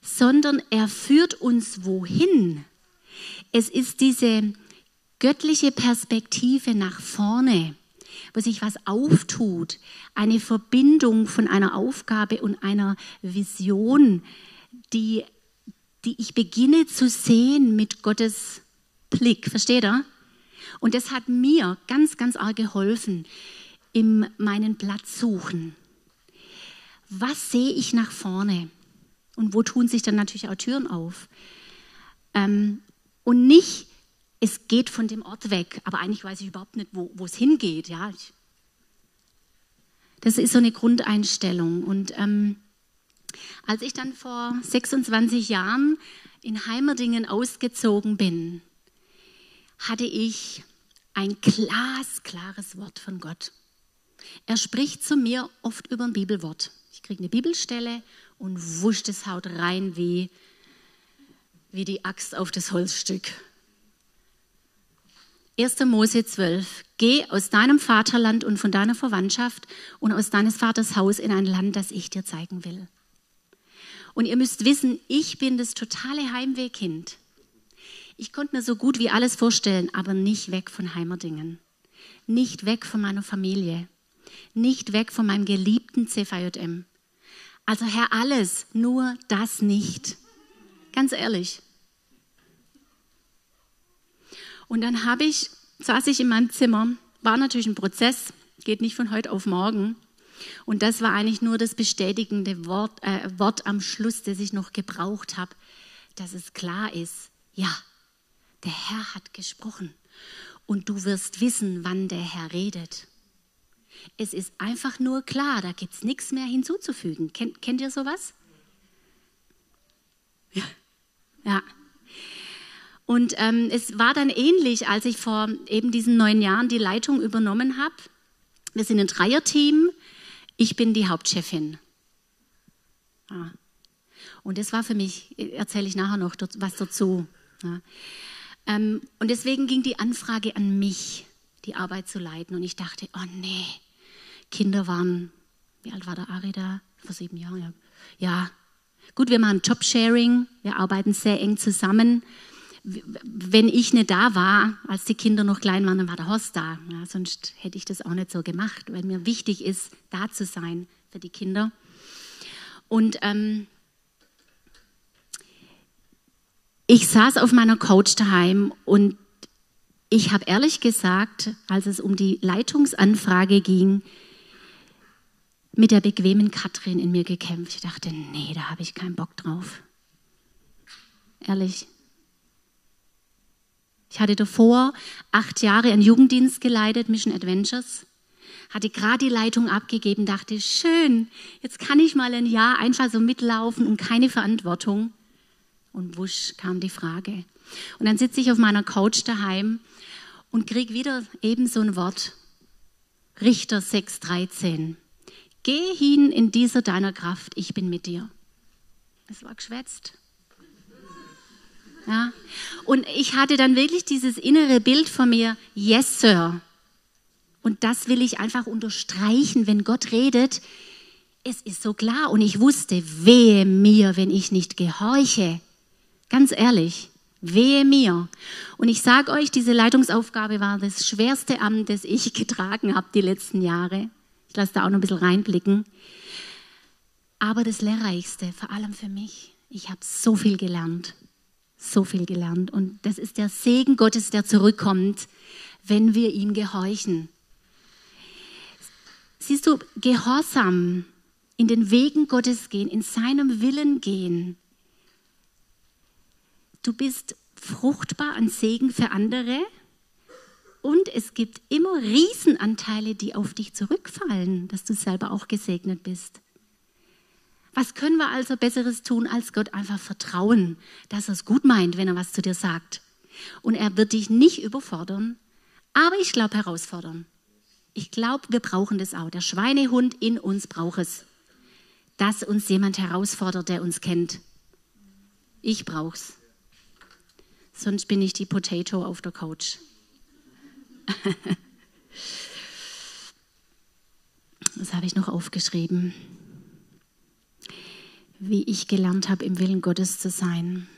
sondern er führt uns wohin. Es ist diese göttliche Perspektive nach vorne wo sich was auftut, eine Verbindung von einer Aufgabe und einer Vision, die, die ich beginne zu sehen mit Gottes Blick. Versteht ihr? Und das hat mir ganz, ganz arg geholfen in meinen Platz suchen. Was sehe ich nach vorne? Und wo tun sich dann natürlich auch Türen auf? Ähm, und nicht es geht von dem Ort weg, aber eigentlich weiß ich überhaupt nicht, wo, es hingeht. Ja. Das ist so eine Grundeinstellung. Und ähm, als ich dann vor 26 Jahren in Heimerdingen ausgezogen bin, hatte ich ein glasklares Wort von Gott. Er spricht zu mir oft über ein Bibelwort. Ich kriege eine Bibelstelle und wusch das Haut rein wie, wie die Axt auf das Holzstück. 1. Mose 12. Geh aus deinem Vaterland und von deiner Verwandtschaft und aus deines Vaters Haus in ein Land, das ich dir zeigen will. Und ihr müsst wissen, ich bin das totale Heimwehkind. Ich konnte mir so gut wie alles vorstellen, aber nicht weg von Heimerdingen. Nicht weg von meiner Familie. Nicht weg von meinem geliebten CVJM. Also Herr, alles, nur das nicht. Ganz ehrlich. Und dann habe ich, saß ich in meinem Zimmer, war natürlich ein Prozess, geht nicht von heute auf morgen. Und das war eigentlich nur das bestätigende Wort, äh, Wort am Schluss, das ich noch gebraucht habe, dass es klar ist, ja, der Herr hat gesprochen und du wirst wissen, wann der Herr redet. Es ist einfach nur klar, da gibt es nichts mehr hinzuzufügen. Kennt, kennt ihr sowas? Ja. ja. Und ähm, es war dann ähnlich, als ich vor eben diesen neun Jahren die Leitung übernommen habe. Wir sind ein Dreierteam. Ich bin die Hauptchefin. Ah. Und das war für mich, erzähle ich nachher noch was dazu. Ja. Ähm, und deswegen ging die Anfrage an mich, die Arbeit zu leiten. Und ich dachte, oh nee, Kinder waren, wie alt war der Ari da? Vor sieben Jahren, ja. Ja, gut, wir machen Jobsharing, wir arbeiten sehr eng zusammen. Wenn ich nicht da war, als die Kinder noch klein waren, dann war der Horst da. Ja, sonst hätte ich das auch nicht so gemacht, weil mir wichtig ist, da zu sein für die Kinder. Und ähm, ich saß auf meiner Couch daheim und ich habe ehrlich gesagt, als es um die Leitungsanfrage ging, mit der bequemen Katrin in mir gekämpft. Ich dachte, nee, da habe ich keinen Bock drauf. Ehrlich. Ich hatte davor acht Jahre einen Jugenddienst geleitet, Mission Adventures. Hatte gerade die Leitung abgegeben, dachte, schön, jetzt kann ich mal ein Jahr einfach so mitlaufen und keine Verantwortung. Und wusch kam die Frage. Und dann sitze ich auf meiner Couch daheim und kriege wieder eben so ein Wort. Richter 6,13. Geh hin in dieser deiner Kraft, ich bin mit dir. Es war geschwätzt. Ja. Und ich hatte dann wirklich dieses innere Bild von mir, yes, Sir. Und das will ich einfach unterstreichen, wenn Gott redet. Es ist so klar und ich wusste, wehe mir, wenn ich nicht gehorche. Ganz ehrlich, wehe mir. Und ich sage euch, diese Leitungsaufgabe war das schwerste Amt, das ich getragen habe die letzten Jahre. Ich lasse da auch noch ein bisschen reinblicken. Aber das Lehrreichste, vor allem für mich, ich habe so viel gelernt. So viel gelernt. Und das ist der Segen Gottes, der zurückkommt, wenn wir ihm gehorchen. Siehst du, Gehorsam, in den Wegen Gottes gehen, in seinem Willen gehen. Du bist fruchtbar an Segen für andere und es gibt immer Riesenanteile, die auf dich zurückfallen, dass du selber auch gesegnet bist. Was können wir also Besseres tun, als Gott einfach vertrauen, dass er es gut meint, wenn er was zu dir sagt? Und er wird dich nicht überfordern, aber ich glaube herausfordern. Ich glaube, wir brauchen das auch. Der Schweinehund in uns braucht es, dass uns jemand herausfordert, der uns kennt. Ich brauch's. Sonst bin ich die Potato auf der Couch. Was habe ich noch aufgeschrieben? Wie ich gelernt habe, im Willen Gottes zu sein.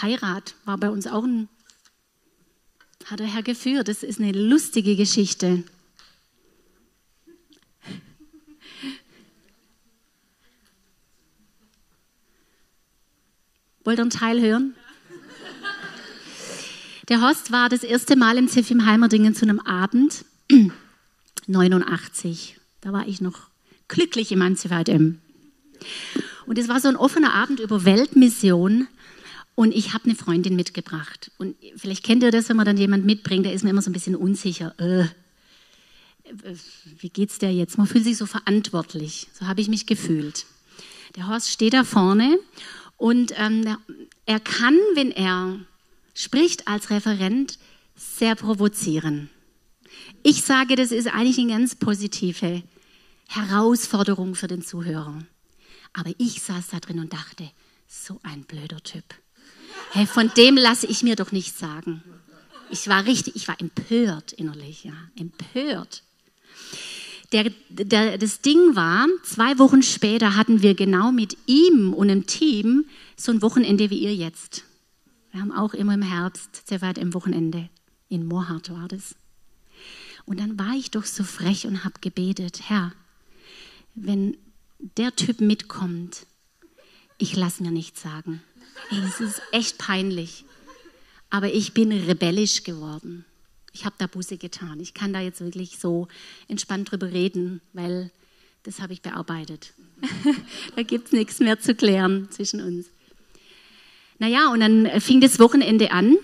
Heirat war bei uns auch ein, hat der Herr geführt. Das ist eine lustige Geschichte. Wollt ihr einen Teil hören? Der Horst war das erste Mal im Ziff im Heimerdingen zu einem Abend, 89. Da war ich noch glücklich in meinem CVM. Und es war so ein offener Abend über Weltmission. Und ich habe eine Freundin mitgebracht. Und vielleicht kennt ihr das, wenn man dann jemand mitbringt, der ist mir immer so ein bisschen unsicher. Äh, wie geht's der jetzt? Man fühlt sich so verantwortlich. So habe ich mich gefühlt. Der Horst steht da vorne und ähm, er kann, wenn er spricht als Referent sehr provozieren. Ich sage, das ist eigentlich eine ganz positive Herausforderung für den Zuhörer. Aber ich saß da drin und dachte, so ein blöder Typ. Hey, von dem lasse ich mir doch nichts sagen. Ich war richtig, ich war empört innerlich, ja, empört. Der, der, das Ding war, zwei Wochen später hatten wir genau mit ihm und einem Team so ein Wochenende wie ihr jetzt. Wir haben auch immer im Herbst, sehr weit im Wochenende, in Moorhardt war das. Und dann war ich doch so frech und habe gebetet, Herr, wenn der Typ mitkommt, ich lasse mir nichts sagen. Es ist echt peinlich. Aber ich bin rebellisch geworden. Ich habe da Buße getan. Ich kann da jetzt wirklich so entspannt drüber reden, weil das habe ich bearbeitet. da gibt es nichts mehr zu klären zwischen uns. Naja, und dann fing das Wochenende an.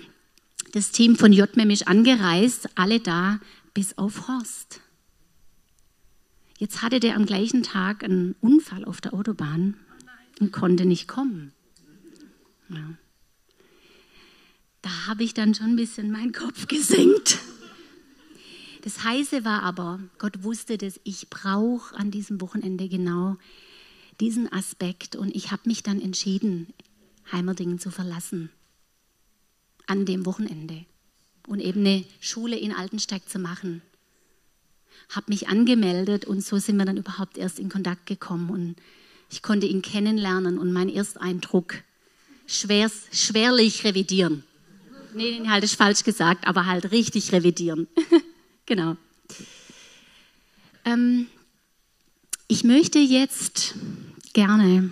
Das Team von JMM ist angereist, alle da, bis auf Horst. Jetzt hatte der am gleichen Tag einen Unfall auf der Autobahn und konnte nicht kommen. Ja. Da habe ich dann schon ein bisschen meinen Kopf gesenkt. Das Heiße war aber, Gott wusste, dass ich brauche an diesem Wochenende genau diesen Aspekt und ich habe mich dann entschieden, Heimerdingen zu verlassen. An dem Wochenende. Und eben eine Schule in Altensteig zu machen. Habe mich angemeldet und so sind wir dann überhaupt erst in Kontakt gekommen und ich konnte ihn kennenlernen und mein Ersteindruck schwer, schwerlich revidieren. Nee, den halt ist falsch gesagt, aber halt richtig revidieren. genau. Ähm, ich möchte jetzt gerne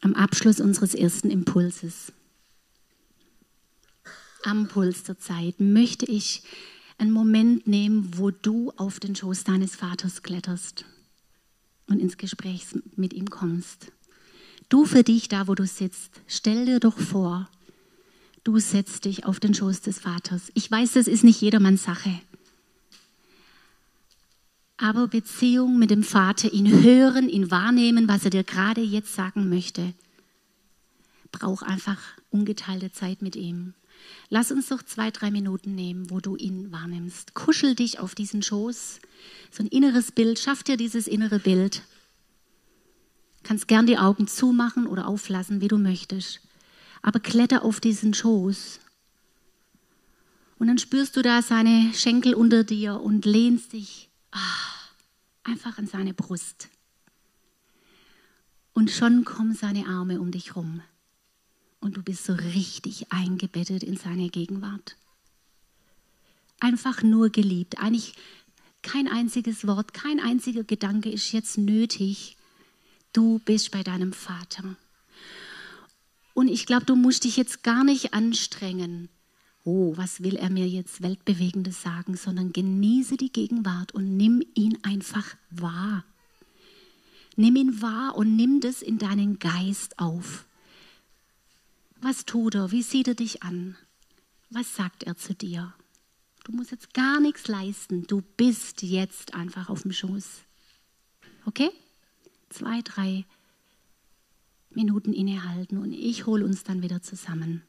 am Abschluss unseres ersten Impulses, am Puls der Zeit, möchte ich einen Moment nehmen, wo du auf den Schoß deines Vaters kletterst und ins Gespräch mit ihm kommst. Du für dich, da wo du sitzt, stell dir doch vor, du setzt dich auf den Schoß des Vaters. Ich weiß, das ist nicht jedermanns Sache. Aber Beziehung mit dem Vater, ihn hören, ihn wahrnehmen, was er dir gerade jetzt sagen möchte, braucht einfach ungeteilte Zeit mit ihm. Lass uns doch zwei, drei Minuten nehmen, wo du ihn wahrnimmst. Kuschel dich auf diesen Schoß. So ein inneres Bild. Schaff dir dieses innere Bild. Kannst gern die Augen zumachen oder auflassen, wie du möchtest. Aber kletter auf diesen Schoß. Und dann spürst du da seine Schenkel unter dir und lehnst dich ah, einfach an seine Brust. Und schon kommen seine Arme um dich rum und du bist so richtig eingebettet in seine Gegenwart. Einfach nur geliebt. Eigentlich kein einziges Wort, kein einziger Gedanke ist jetzt nötig. Du bist bei deinem Vater. Und ich glaube, du musst dich jetzt gar nicht anstrengen. Oh, was will er mir jetzt Weltbewegendes sagen, sondern genieße die Gegenwart und nimm ihn einfach wahr. Nimm ihn wahr und nimm das in deinen Geist auf. Was tut er? Wie sieht er dich an? Was sagt er zu dir? Du musst jetzt gar nichts leisten. Du bist jetzt einfach auf dem Schoß. Okay? Zwei, drei Minuten innehalten und ich hole uns dann wieder zusammen.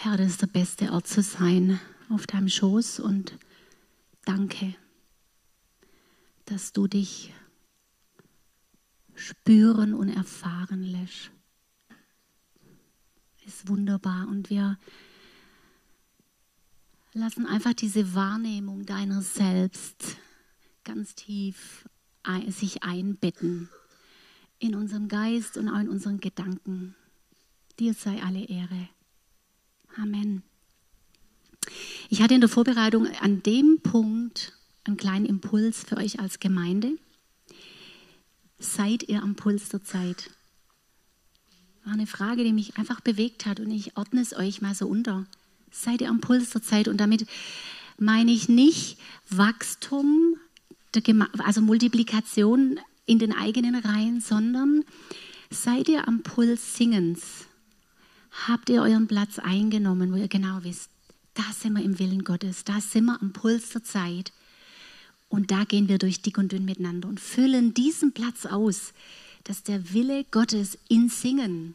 Herr, das ist der beste Ort zu sein, auf deinem Schoß und danke, dass du dich spüren und erfahren lässt. Ist wunderbar und wir lassen einfach diese Wahrnehmung deiner selbst ganz tief sich einbetten in unserem Geist und auch in unseren Gedanken. Dir sei alle Ehre. Amen. Ich hatte in der Vorbereitung an dem Punkt einen kleinen Impuls für euch als Gemeinde. Seid ihr am Puls der Zeit? War eine Frage, die mich einfach bewegt hat und ich ordne es euch mal so unter. Seid ihr am Puls der Zeit? Und damit meine ich nicht Wachstum, also Multiplikation in den eigenen Reihen, sondern seid ihr am Puls Singens? Habt ihr euren Platz eingenommen, wo ihr genau wisst, da sind wir im Willen Gottes, da sind wir am Puls der Zeit und da gehen wir durch dick und dünn miteinander und füllen diesen Platz aus, dass der Wille Gottes in Singen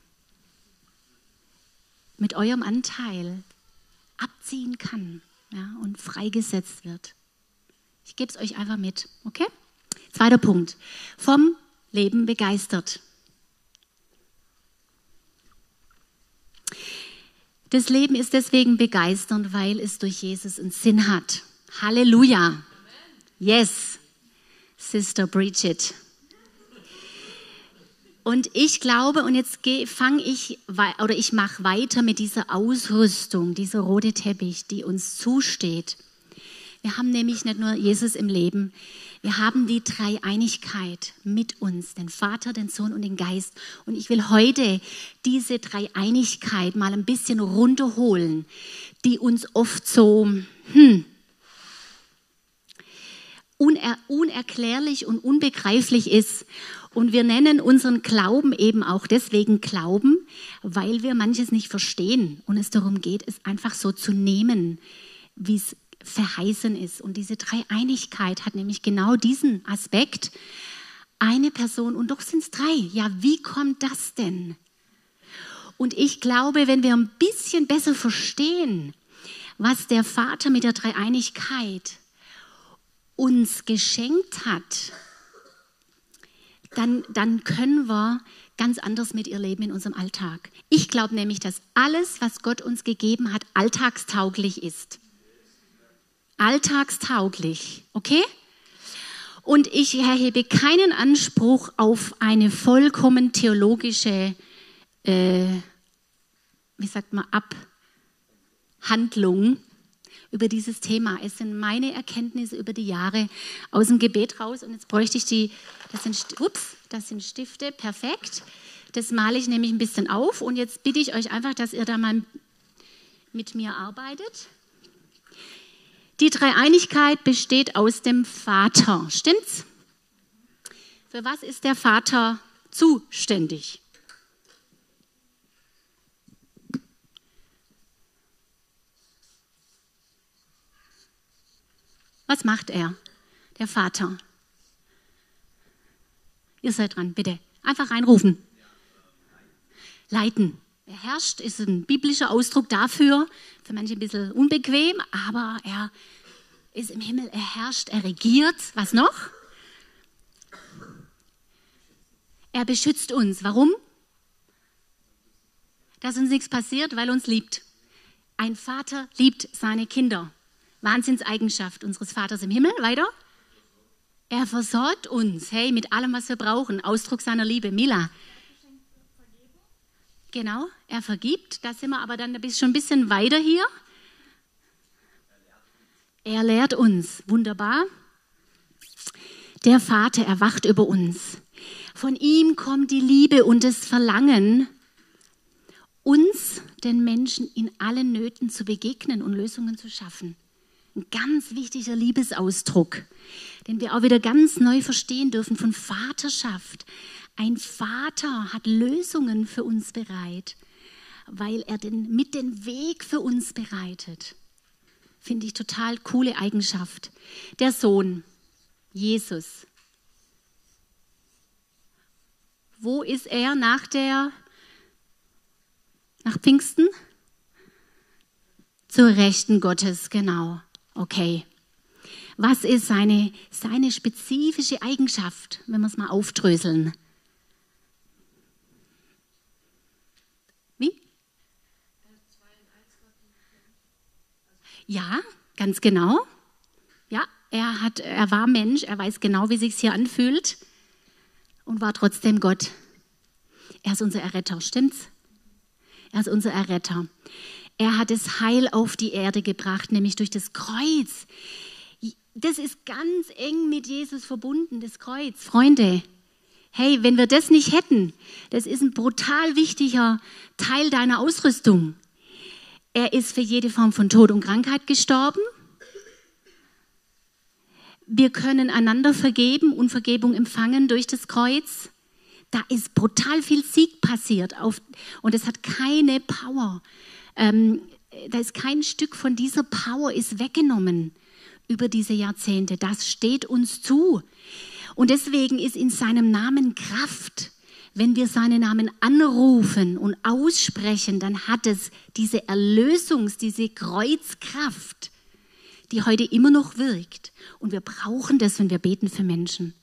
mit eurem Anteil abziehen kann ja, und freigesetzt wird. Ich gebe es euch einfach mit, okay? Zweiter Punkt. Vom Leben begeistert. Das Leben ist deswegen begeisternd, weil es durch Jesus einen Sinn hat. Halleluja. Yes, Sister Bridget. Und ich glaube, und jetzt fange ich oder ich mache weiter mit dieser Ausrüstung, dieser rote Teppich, die uns zusteht. Wir haben nämlich nicht nur Jesus im Leben, wir haben die Dreieinigkeit mit uns, den Vater, den Sohn und den Geist. Und ich will heute diese Dreieinigkeit mal ein bisschen runterholen, die uns oft so hm, uner unerklärlich und unbegreiflich ist. Und wir nennen unseren Glauben eben auch deswegen Glauben, weil wir manches nicht verstehen und es darum geht, es einfach so zu nehmen, wie es verheißen ist. Und diese Dreieinigkeit hat nämlich genau diesen Aspekt. Eine Person und doch sind es drei. Ja, wie kommt das denn? Und ich glaube, wenn wir ein bisschen besser verstehen, was der Vater mit der Dreieinigkeit uns geschenkt hat, dann, dann können wir ganz anders mit ihr leben in unserem Alltag. Ich glaube nämlich, dass alles, was Gott uns gegeben hat, alltagstauglich ist alltagstauglich, okay? Und ich erhebe keinen Anspruch auf eine vollkommen theologische, äh, wie sagt man, Abhandlung über dieses Thema. Es sind meine Erkenntnisse über die Jahre aus dem Gebet raus. Und jetzt bräuchte ich die, das sind, ups, das sind Stifte, perfekt. Das male ich nämlich ein bisschen auf. Und jetzt bitte ich euch einfach, dass ihr da mal mit mir arbeitet. Die Dreieinigkeit besteht aus dem Vater. Stimmt's? Für was ist der Vater zuständig? Was macht er, der Vater? Ihr seid dran, bitte. Einfach reinrufen. Leiten. Er herrscht ist ein biblischer Ausdruck dafür, für manche ein bisschen unbequem, aber er ist im Himmel, er herrscht, er regiert. Was noch? Er beschützt uns. Warum? Dass uns nichts passiert, weil er uns liebt. Ein Vater liebt seine Kinder. Wahnsinnseigenschaft unseres Vaters im Himmel. Weiter. Er versorgt uns, hey, mit allem, was wir brauchen. Ausdruck seiner Liebe. Mila, Genau, er vergibt. Da sind wir aber dann schon ein bisschen weiter hier. Er lehrt uns. Wunderbar. Der Vater erwacht über uns. Von ihm kommt die Liebe und das Verlangen, uns, den Menschen, in allen Nöten zu begegnen und Lösungen zu schaffen. Ein ganz wichtiger Liebesausdruck, den wir auch wieder ganz neu verstehen dürfen von Vaterschaft. Ein Vater hat Lösungen für uns bereit, weil er den, mit den Weg für uns bereitet. Finde ich total coole Eigenschaft. Der Sohn, Jesus. Wo ist er nach der, nach Pfingsten? Zur Rechten Gottes, genau. Okay. Was ist seine, seine spezifische Eigenschaft, wenn wir es mal aufdröseln? Ja, ganz genau. Ja, er, hat, er war Mensch, er weiß genau, wie sich hier anfühlt und war trotzdem Gott. Er ist unser Erretter, stimmt's? Er ist unser Erretter. Er hat das Heil auf die Erde gebracht, nämlich durch das Kreuz. Das ist ganz eng mit Jesus verbunden, das Kreuz. Freunde, hey, wenn wir das nicht hätten, das ist ein brutal wichtiger Teil deiner Ausrüstung. Er ist für jede Form von Tod und Krankheit gestorben. Wir können einander vergeben und Vergebung empfangen durch das Kreuz. Da ist brutal viel Sieg passiert auf, und es hat keine Power. Ähm, da ist kein Stück von dieser Power ist weggenommen über diese Jahrzehnte. Das steht uns zu. Und deswegen ist in seinem Namen Kraft. Wenn wir seinen Namen anrufen und aussprechen, dann hat es diese Erlösungs-, diese Kreuzkraft, die heute immer noch wirkt. Und wir brauchen das, wenn wir beten für Menschen.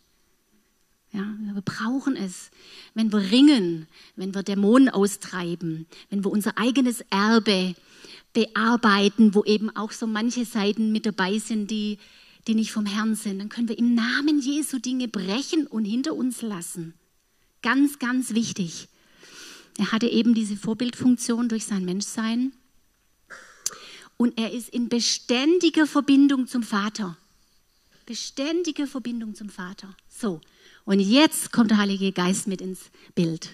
Ja, wir brauchen es, wenn wir ringen, wenn wir Dämonen austreiben, wenn wir unser eigenes Erbe bearbeiten, wo eben auch so manche Seiten mit dabei sind, die, die nicht vom Herrn sind. Dann können wir im Namen Jesu Dinge brechen und hinter uns lassen. Ganz, ganz wichtig. Er hatte eben diese Vorbildfunktion durch sein Menschsein. Und er ist in beständiger Verbindung zum Vater. Beständige Verbindung zum Vater. So, und jetzt kommt der Heilige Geist mit ins Bild.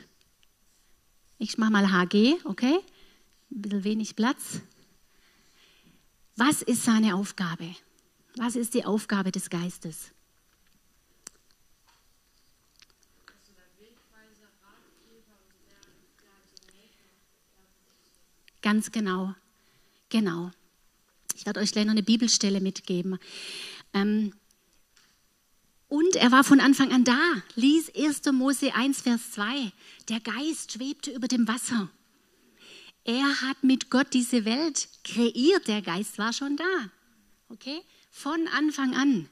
Ich mache mal HG, okay? Ein bisschen wenig Platz. Was ist seine Aufgabe? Was ist die Aufgabe des Geistes? Ganz genau. Genau. Ich werde euch gleich noch eine Bibelstelle mitgeben. Ähm, und er war von Anfang an da. Lies 1. Mose 1, Vers 2. Der Geist schwebte über dem Wasser. Er hat mit Gott diese Welt kreiert. Der Geist war schon da. Okay? Von Anfang an.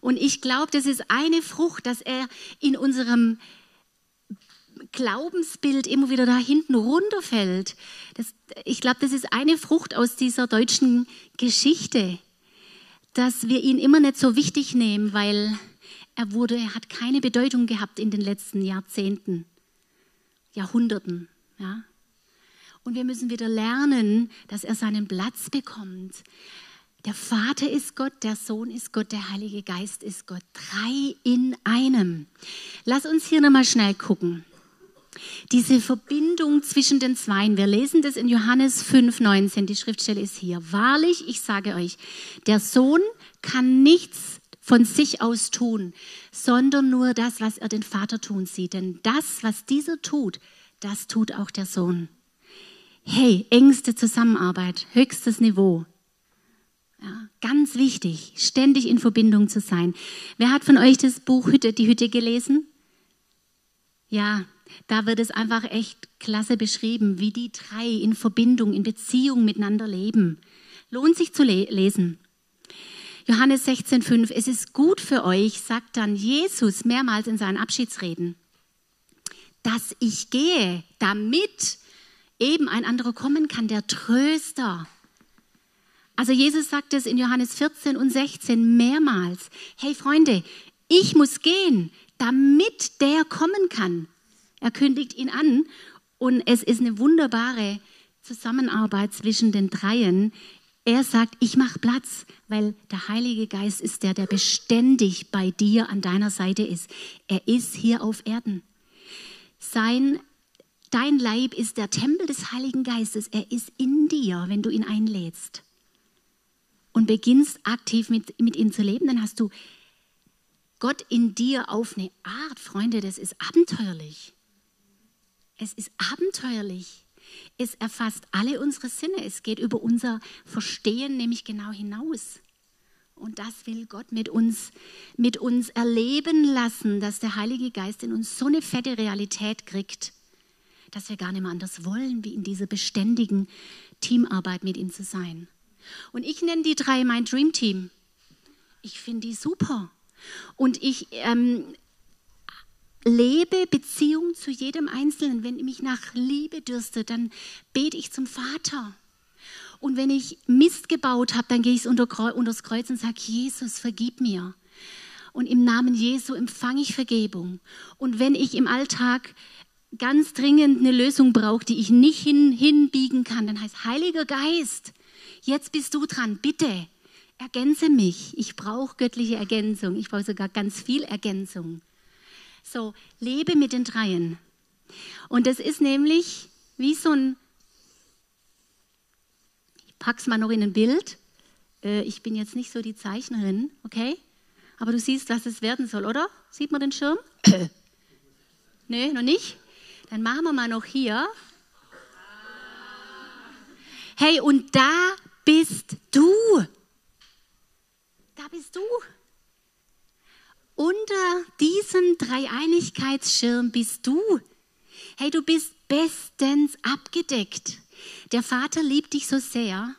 Und ich glaube, das ist eine Frucht, dass er in unserem Glaubensbild immer wieder da hinten runterfällt. Das, ich glaube, das ist eine Frucht aus dieser deutschen Geschichte, dass wir ihn immer nicht so wichtig nehmen, weil er wurde, er hat keine Bedeutung gehabt in den letzten Jahrzehnten, Jahrhunderten. Ja? Und wir müssen wieder lernen, dass er seinen Platz bekommt. Der Vater ist Gott, der Sohn ist Gott, der Heilige Geist ist Gott. Drei in einem. Lass uns hier nochmal schnell gucken. Diese Verbindung zwischen den Zweien. Wir lesen das in Johannes 5, 19. Die Schriftstelle ist hier. Wahrlich, ich sage euch, der Sohn kann nichts von sich aus tun, sondern nur das, was er den Vater tun sieht. Denn das, was dieser tut, das tut auch der Sohn. Hey, engste Zusammenarbeit, höchstes Niveau. Ja, ganz wichtig, ständig in Verbindung zu sein. Wer hat von euch das Buch Hütte, die Hütte gelesen? Ja, da wird es einfach echt klasse beschrieben, wie die drei in Verbindung, in Beziehung miteinander leben. Lohnt sich zu le lesen. Johannes 16,5, es ist gut für euch, sagt dann Jesus mehrmals in seinen Abschiedsreden, dass ich gehe, damit eben ein anderer kommen kann, der Tröster. Also Jesus sagt es in Johannes 14 und 16 mehrmals. Hey Freunde, ich muss gehen, damit der kommen kann. Er kündigt ihn an und es ist eine wunderbare Zusammenarbeit zwischen den Dreien. Er sagt, ich mache Platz, weil der Heilige Geist ist der, der beständig bei dir an deiner Seite ist. Er ist hier auf Erden. Sein, dein Leib ist der Tempel des Heiligen Geistes. Er ist in dir, wenn du ihn einlädst und beginnst aktiv mit, mit ihm zu leben, dann hast du Gott in dir auf eine Art, Freunde, das ist abenteuerlich. Es ist abenteuerlich. Es erfasst alle unsere Sinne. Es geht über unser Verstehen nämlich genau hinaus. Und das will Gott mit uns, mit uns erleben lassen, dass der Heilige Geist in uns so eine fette Realität kriegt, dass wir gar nicht mehr anders wollen, wie in dieser beständigen Teamarbeit mit ihm zu sein. Und ich nenne die drei mein Dream Team. Ich finde die super. Und ich ähm, lebe Beziehung zu jedem Einzelnen. Wenn ich mich nach Liebe dürste, dann bete ich zum Vater. Und wenn ich Mist gebaut habe, dann gehe ich unter, das Kreuz und sage, Jesus, vergib mir. Und im Namen Jesu empfange ich Vergebung. Und wenn ich im Alltag ganz dringend eine Lösung brauche, die ich nicht hin, hinbiegen kann, dann heißt Heiliger Geist, jetzt bist du dran, bitte ergänze mich. Ich brauche göttliche Ergänzung. Ich brauche sogar ganz viel Ergänzung. So, lebe mit den Dreien. Und das ist nämlich wie so ein, ich pack's mal noch in ein Bild. Äh, ich bin jetzt nicht so die Zeichnerin, okay? Aber du siehst, was es werden soll, oder? Sieht man den Schirm? Nö, noch nicht? Dann machen wir mal noch hier. Hey, und da bist du. Da bist du. Unter diesem Dreieinigkeitsschirm bist du. Hey, du bist bestens abgedeckt. Der Vater liebt dich so sehr,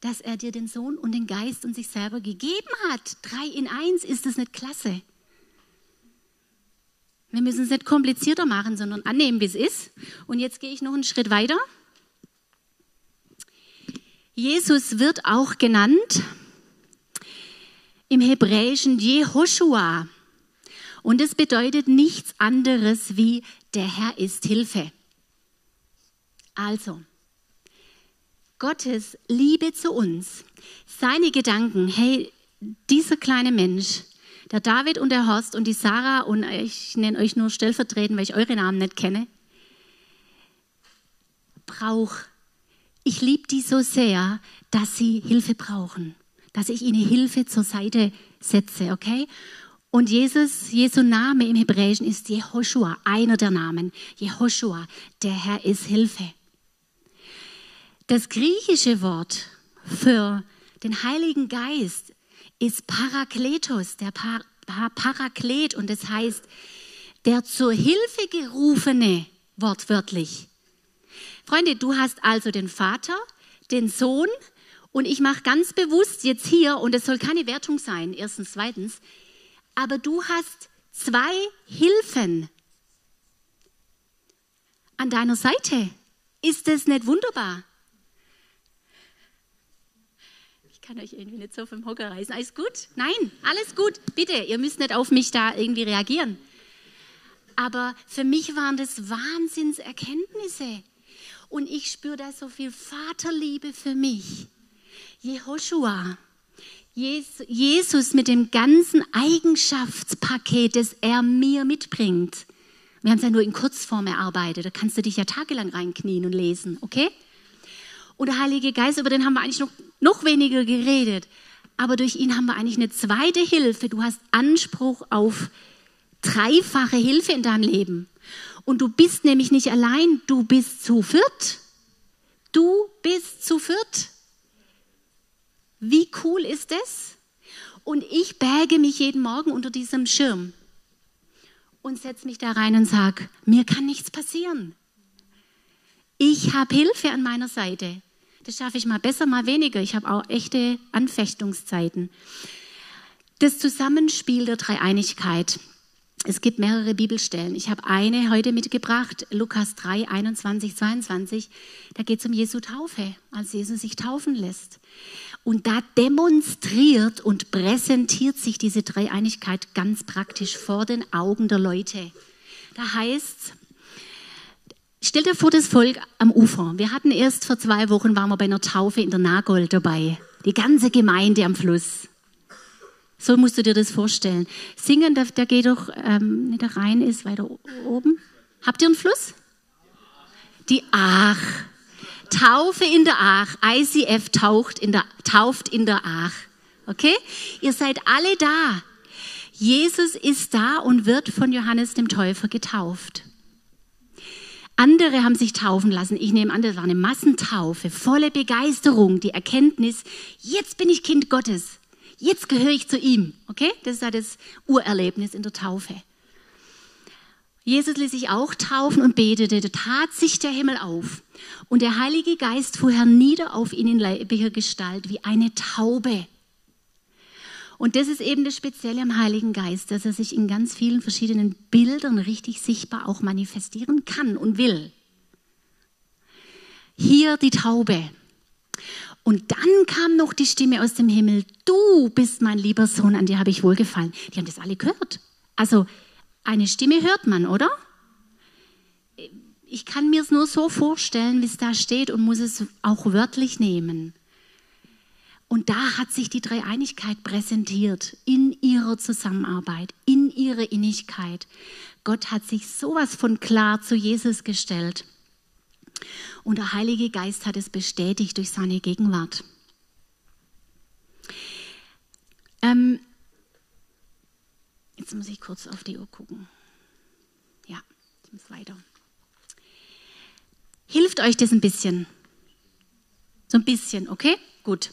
dass er dir den Sohn und den Geist und sich selber gegeben hat. Drei in eins, ist das nicht klasse? Wir müssen es nicht komplizierter machen, sondern annehmen, wie es ist. Und jetzt gehe ich noch einen Schritt weiter. Jesus wird auch genannt im Hebräischen Jehoshua. Und es bedeutet nichts anderes wie der Herr ist Hilfe. Also, Gottes Liebe zu uns, seine Gedanken, hey, dieser kleine Mensch, der David und der Horst und die Sarah, und ich nenne euch nur stellvertretend, weil ich eure Namen nicht kenne, braucht, ich liebe die so sehr, dass sie Hilfe brauchen dass ich ihnen Hilfe zur Seite setze, okay? Und Jesus, Jesu Name im Hebräischen ist Jehoshua, einer der Namen. Jehoshua, der Herr ist Hilfe. Das griechische Wort für den Heiligen Geist ist Parakletos, der Par Paraklet, und das heißt der zur Hilfe gerufene, wortwörtlich. Freunde, du hast also den Vater, den Sohn, und ich mache ganz bewusst jetzt hier, und es soll keine Wertung sein, erstens, zweitens, aber du hast zwei Hilfen an deiner Seite. Ist das nicht wunderbar? Ich kann euch irgendwie nicht so vom Hocker reißen. Alles gut? Nein, alles gut. Bitte, ihr müsst nicht auf mich da irgendwie reagieren. Aber für mich waren das Wahnsinnserkenntnisse. Und ich spüre da so viel Vaterliebe für mich. Jehoshua, Jesus mit dem ganzen Eigenschaftspaket, das er mir mitbringt. Wir haben es ja nur in Kurzform erarbeitet, da kannst du dich ja tagelang reinknien und lesen, okay? Und der Heilige Geist, über den haben wir eigentlich noch, noch weniger geredet. Aber durch ihn haben wir eigentlich eine zweite Hilfe. Du hast Anspruch auf dreifache Hilfe in deinem Leben. Und du bist nämlich nicht allein, du bist zu viert. Du bist zu viert. Wie cool ist es? Und ich berge mich jeden Morgen unter diesem Schirm und setze mich da rein und sage, mir kann nichts passieren. Ich habe Hilfe an meiner Seite. Das schaffe ich mal besser, mal weniger. Ich habe auch echte Anfechtungszeiten. Das Zusammenspiel der Dreieinigkeit. Es gibt mehrere Bibelstellen. Ich habe eine heute mitgebracht, Lukas 3, 21, 22. Da geht es um Jesu Taufe, als Jesus sich taufen lässt. Und da demonstriert und präsentiert sich diese Dreieinigkeit ganz praktisch vor den Augen der Leute. Da heißt Stell dir vor, das Volk am Ufer. Wir hatten erst vor zwei Wochen, waren wir bei einer Taufe in der Nagold dabei. Die ganze Gemeinde am Fluss. So musst du dir das vorstellen. Singen, der, der geht doch, ähm, der Rhein ist weiter oben. Habt ihr einen Fluss? Die Ach. Taufe in der Ach. ICF taucht in der, tauft in der Ach. Okay? Ihr seid alle da. Jesus ist da und wird von Johannes dem Täufer getauft. Andere haben sich taufen lassen. Ich nehme an, das war eine Massentaufe, volle Begeisterung, die Erkenntnis, jetzt bin ich Kind Gottes. Jetzt gehöre ich zu ihm. Okay? Das ist ja das Urerlebnis in der Taufe. Jesus ließ sich auch taufen und betete, da tat sich der Himmel auf. Und der Heilige Geist fuhr hernieder auf ihn in leiblicher Gestalt wie eine Taube. Und das ist eben das Spezielle am Heiligen Geist, dass er sich in ganz vielen verschiedenen Bildern richtig sichtbar auch manifestieren kann und will. Hier die Taube. Und dann kam noch die Stimme aus dem Himmel, du bist mein lieber Sohn, an dir habe ich wohlgefallen. Die haben das alle gehört. Also eine Stimme hört man, oder? Ich kann mir es nur so vorstellen, wie es da steht und muss es auch wörtlich nehmen. Und da hat sich die Dreieinigkeit präsentiert in ihrer Zusammenarbeit, in ihrer Innigkeit. Gott hat sich sowas von klar zu Jesus gestellt. Und der Heilige Geist hat es bestätigt durch seine Gegenwart. Ähm, jetzt muss ich kurz auf die Uhr gucken. Ja, ich muss weiter. Hilft euch das ein bisschen? So ein bisschen, okay? Gut.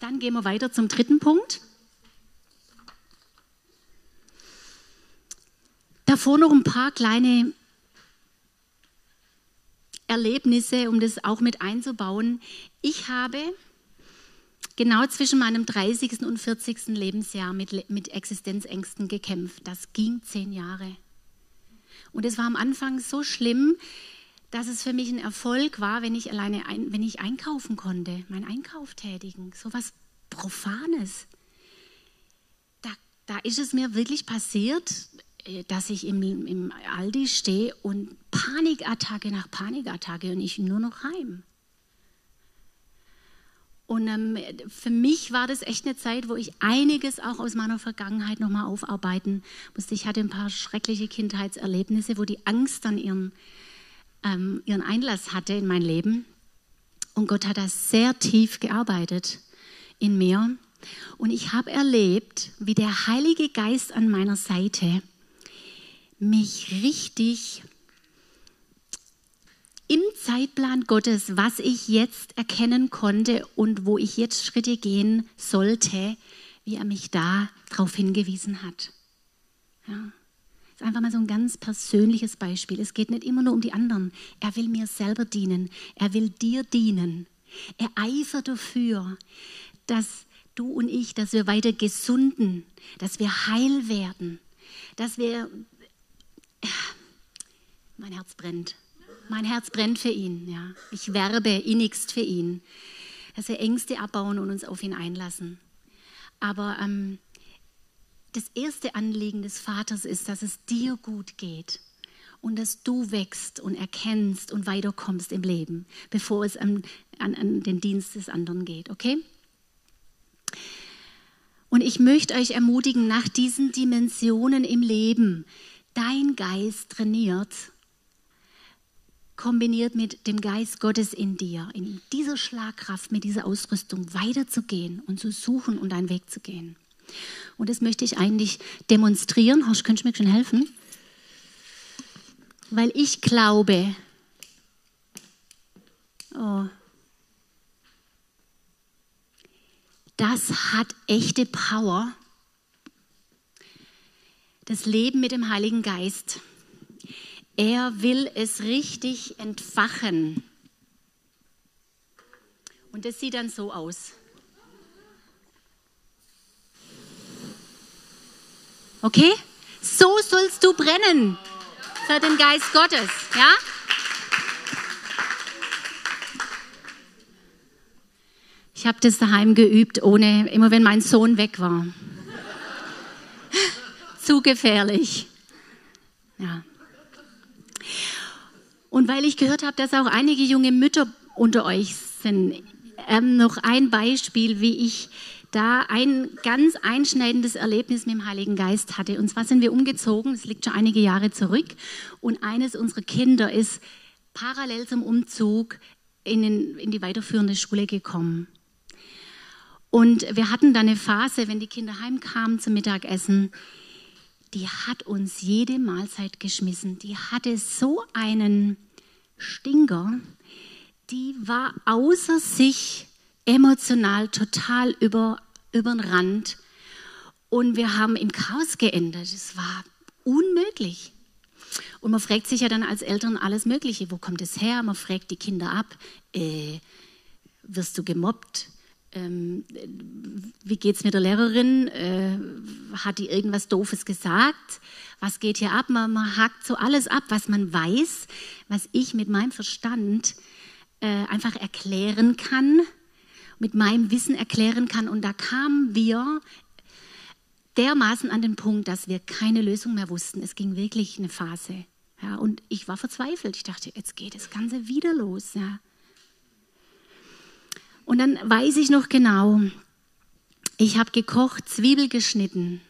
Dann gehen wir weiter zum dritten Punkt. Davor noch ein paar kleine Erlebnisse, um das auch mit einzubauen. Ich habe genau zwischen meinem 30. und 40. Lebensjahr mit, mit Existenzängsten gekämpft. Das ging zehn Jahre. Und es war am Anfang so schlimm, dass es für mich ein Erfolg war, wenn ich alleine ein, wenn ich einkaufen konnte, meinen Einkauf tätigen, so was Profanes. Da, da ist es mir wirklich passiert, äh, dass ich im, im Aldi stehe und Panikattacke nach Panikattacke und ich nur noch heim. Und ähm, für mich war das echt eine Zeit, wo ich einiges auch aus meiner Vergangenheit nochmal aufarbeiten musste. Ich hatte ein paar schreckliche Kindheitserlebnisse, wo die Angst dann ihren, ähm, ihren Einlass hatte in mein Leben. Und Gott hat da sehr tief gearbeitet in mir. Und ich habe erlebt, wie der Heilige Geist an meiner Seite mich richtig im Zeitplan Gottes, was ich jetzt erkennen konnte und wo ich jetzt Schritte gehen sollte, wie er mich da darauf hingewiesen hat. Ja. Das ist einfach mal so ein ganz persönliches Beispiel. Es geht nicht immer nur um die anderen. Er will mir selber dienen. Er will dir dienen. Er eifert dafür, dass du und ich, dass wir weiter gesunden, dass wir heil werden, dass wir mein Herz brennt. Mein Herz brennt für ihn. Ja. Ich werbe innigst für ihn, dass wir Ängste abbauen und uns auf ihn einlassen. Aber ähm, das erste Anliegen des Vaters ist, dass es dir gut geht und dass du wächst und erkennst und weiterkommst im Leben, bevor es an, an, an den Dienst des anderen geht. Okay? Und ich möchte euch ermutigen, nach diesen Dimensionen im Leben, dein Geist trainiert, kombiniert mit dem Geist Gottes in dir, in dieser Schlagkraft, mit dieser Ausrüstung weiterzugehen und zu suchen und einen Weg zu gehen. Und das möchte ich eigentlich demonstrieren. Horst, könntest du mir schon helfen? Weil ich glaube, oh, das hat echte Power das Leben mit dem Heiligen Geist. Er will es richtig entfachen. Und das sieht dann so aus. Okay? So sollst du brennen für den Geist Gottes, ja? Ich habe das daheim geübt, ohne immer wenn mein Sohn weg war zu gefährlich. Ja. Und weil ich gehört habe, dass auch einige junge Mütter unter euch sind, ähm, noch ein Beispiel, wie ich da ein ganz einschneidendes Erlebnis mit dem Heiligen Geist hatte. Und zwar sind wir umgezogen, das liegt schon einige Jahre zurück, und eines unserer Kinder ist parallel zum Umzug in, den, in die weiterführende Schule gekommen. Und wir hatten da eine Phase, wenn die Kinder heimkamen zum Mittagessen, die hat uns jede Mahlzeit geschmissen. Die hatte so einen Stinker, die war außer sich emotional total über, über den Rand. Und wir haben im Chaos geendet. Es war unmöglich. Und man fragt sich ja dann als Eltern alles Mögliche. Wo kommt es her? Man fragt die Kinder ab. Äh, wirst du gemobbt? Ähm, wie geht es mit der Lehrerin? Äh, hat die irgendwas Doofes gesagt? Was geht hier ab? Man, man hakt so alles ab, was man weiß, was ich mit meinem Verstand äh, einfach erklären kann, mit meinem Wissen erklären kann. Und da kamen wir dermaßen an den Punkt, dass wir keine Lösung mehr wussten. Es ging wirklich eine Phase. Ja, und ich war verzweifelt. Ich dachte, jetzt geht das Ganze wieder los. Ja. Und dann weiß ich noch genau, ich habe gekocht, Zwiebel geschnitten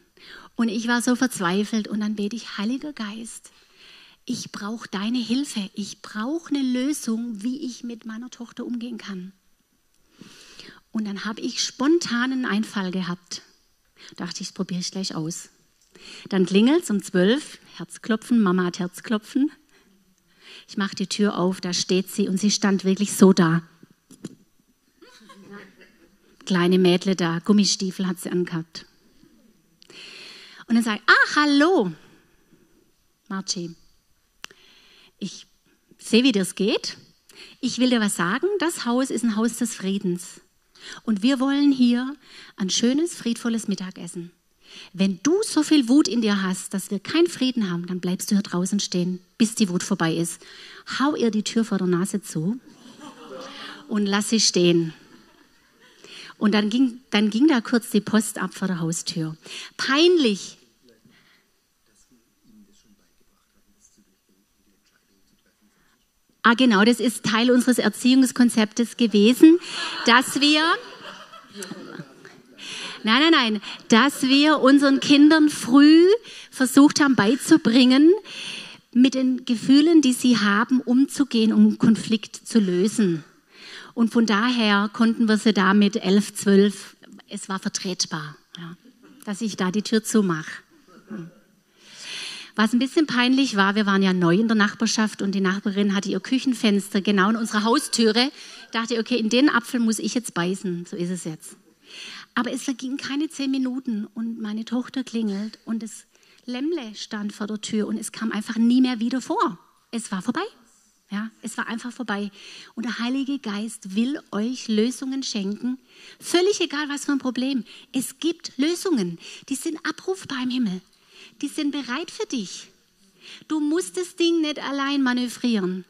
und ich war so verzweifelt und dann bete ich, Heiliger Geist, ich brauche deine Hilfe. Ich brauche eine Lösung, wie ich mit meiner Tochter umgehen kann. Und dann habe ich spontanen Einfall gehabt. Dachte ich, das probiere ich gleich aus. Dann klingelt es um zwölf, Herzklopfen, Mama hat Herzklopfen. Ich mache die Tür auf, da steht sie und sie stand wirklich so da. Kleine Mädle da, Gummistiefel hat sie angehabt. Und dann sage ich, ah, hallo, Marci. Ich sehe, wie das geht. Ich will dir was sagen. Das Haus ist ein Haus des Friedens. Und wir wollen hier ein schönes, friedvolles Mittagessen. Wenn du so viel Wut in dir hast, dass wir keinen Frieden haben, dann bleibst du hier draußen stehen, bis die Wut vorbei ist. Hau ihr die Tür vor der Nase zu und lass sie stehen. Und dann ging, dann ging da kurz die Post ab vor der Haustür. Peinlich. Ah, genau, das ist Teil unseres Erziehungskonzeptes gewesen, dass wir, nein, nein, nein, dass wir unseren Kindern früh versucht haben beizubringen, mit den Gefühlen, die sie haben, umzugehen, um Konflikt zu lösen. Und von daher konnten wir sie da mit elf, zwölf, es war vertretbar, ja, dass ich da die Tür zumache. Was ein bisschen peinlich war, wir waren ja neu in der Nachbarschaft und die Nachbarin hatte ihr Küchenfenster genau in unserer Haustüre. Dachte, okay, in den Apfel muss ich jetzt beißen, so ist es jetzt. Aber es vergingen keine zehn Minuten und meine Tochter klingelt und das Lämmle stand vor der Tür und es kam einfach nie mehr wieder vor. Es war vorbei. Ja, es war einfach vorbei. Und der Heilige Geist will euch Lösungen schenken. Völlig egal, was für ein Problem. Es gibt Lösungen, die sind abrufbar im Himmel. Die sind bereit für dich. Du musst das Ding nicht allein manövrieren.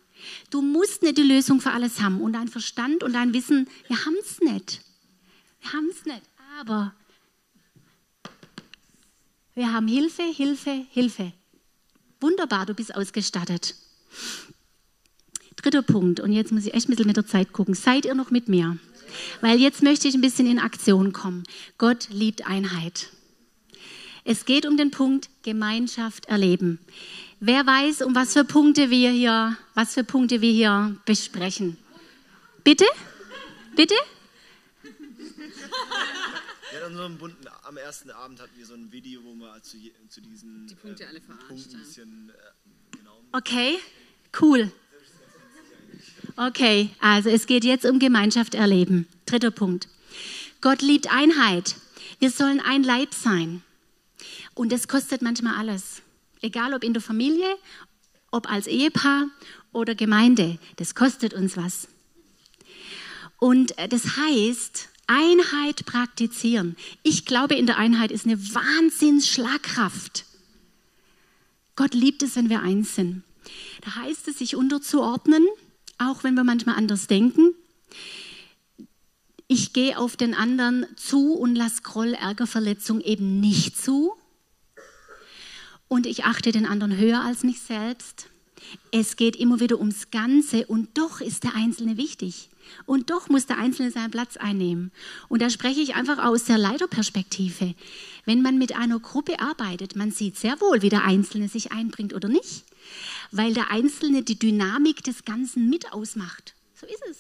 Du musst nicht die Lösung für alles haben. Und dein Verstand und dein Wissen, wir haben es nicht. Wir haben es nicht. Aber wir haben Hilfe, Hilfe, Hilfe. Wunderbar, du bist ausgestattet. Dritter Punkt, und jetzt muss ich echt ein bisschen mit der Zeit gucken. Seid ihr noch mit mir? Weil jetzt möchte ich ein bisschen in Aktion kommen. Gott liebt Einheit. Es geht um den Punkt Gemeinschaft erleben. Wer weiß, um was für Punkte wir hier, was für Punkte wir hier besprechen? Bitte? Bitte? Ja, an so einem bunten, am ersten Abend hatten wir so ein Video, wo wir zu, zu diesen Die Punkte äh, alle verarscht Punkten ein bisschen, äh, genau. Okay, cool. Okay, also es geht jetzt um Gemeinschaft erleben. Dritter Punkt. Gott liebt Einheit. Wir sollen ein Leib sein. Und das kostet manchmal alles. Egal ob in der Familie, ob als Ehepaar oder Gemeinde. Das kostet uns was. Und äh, das heißt, Einheit praktizieren. Ich glaube, in der Einheit ist eine Wahnsinnsschlagkraft. Gott liebt es, wenn wir eins sind. Da heißt es, sich unterzuordnen, auch wenn wir manchmal anders denken. Ich gehe auf den anderen zu und lasse Groll, Ärger, Verletzung eben nicht zu. Und ich achte den anderen höher als mich selbst. Es geht immer wieder ums Ganze und doch ist der Einzelne wichtig. Und doch muss der Einzelne seinen Platz einnehmen. Und da spreche ich einfach aus der Leiterperspektive. Wenn man mit einer Gruppe arbeitet, man sieht sehr wohl, wie der Einzelne sich einbringt oder nicht weil der Einzelne die Dynamik des Ganzen mit ausmacht. So ist es.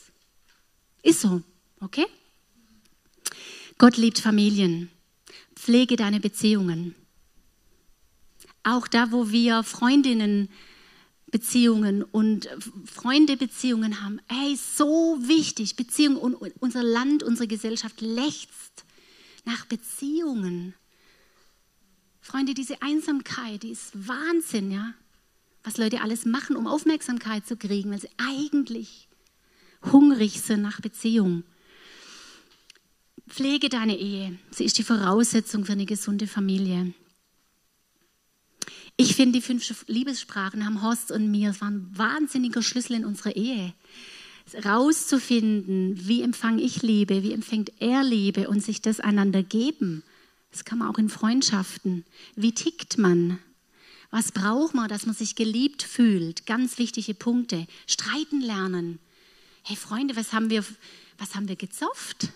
Ist so, okay? Gott liebt Familien. Pflege deine Beziehungen. Auch da, wo wir Freundinnen Beziehungen und Freundebeziehungen haben. Hey, so wichtig. Beziehungen und unser Land, unsere Gesellschaft lechzt nach Beziehungen. Freunde, diese Einsamkeit, die ist Wahnsinn, ja was Leute alles machen, um Aufmerksamkeit zu kriegen, weil sie eigentlich hungrig sind nach Beziehung. Pflege deine Ehe. Sie ist die Voraussetzung für eine gesunde Familie. Ich finde, die fünf Liebessprachen haben Horst und mir, es war ein wahnsinniger Schlüssel in unserer Ehe. rauszufinden, wie empfange ich Liebe, wie empfängt er Liebe und sich das einander geben. Das kann man auch in Freundschaften. Wie tickt man? Was braucht man, dass man sich geliebt fühlt? Ganz wichtige Punkte. Streiten lernen. Hey Freunde, was haben wir, was haben wir gezofft?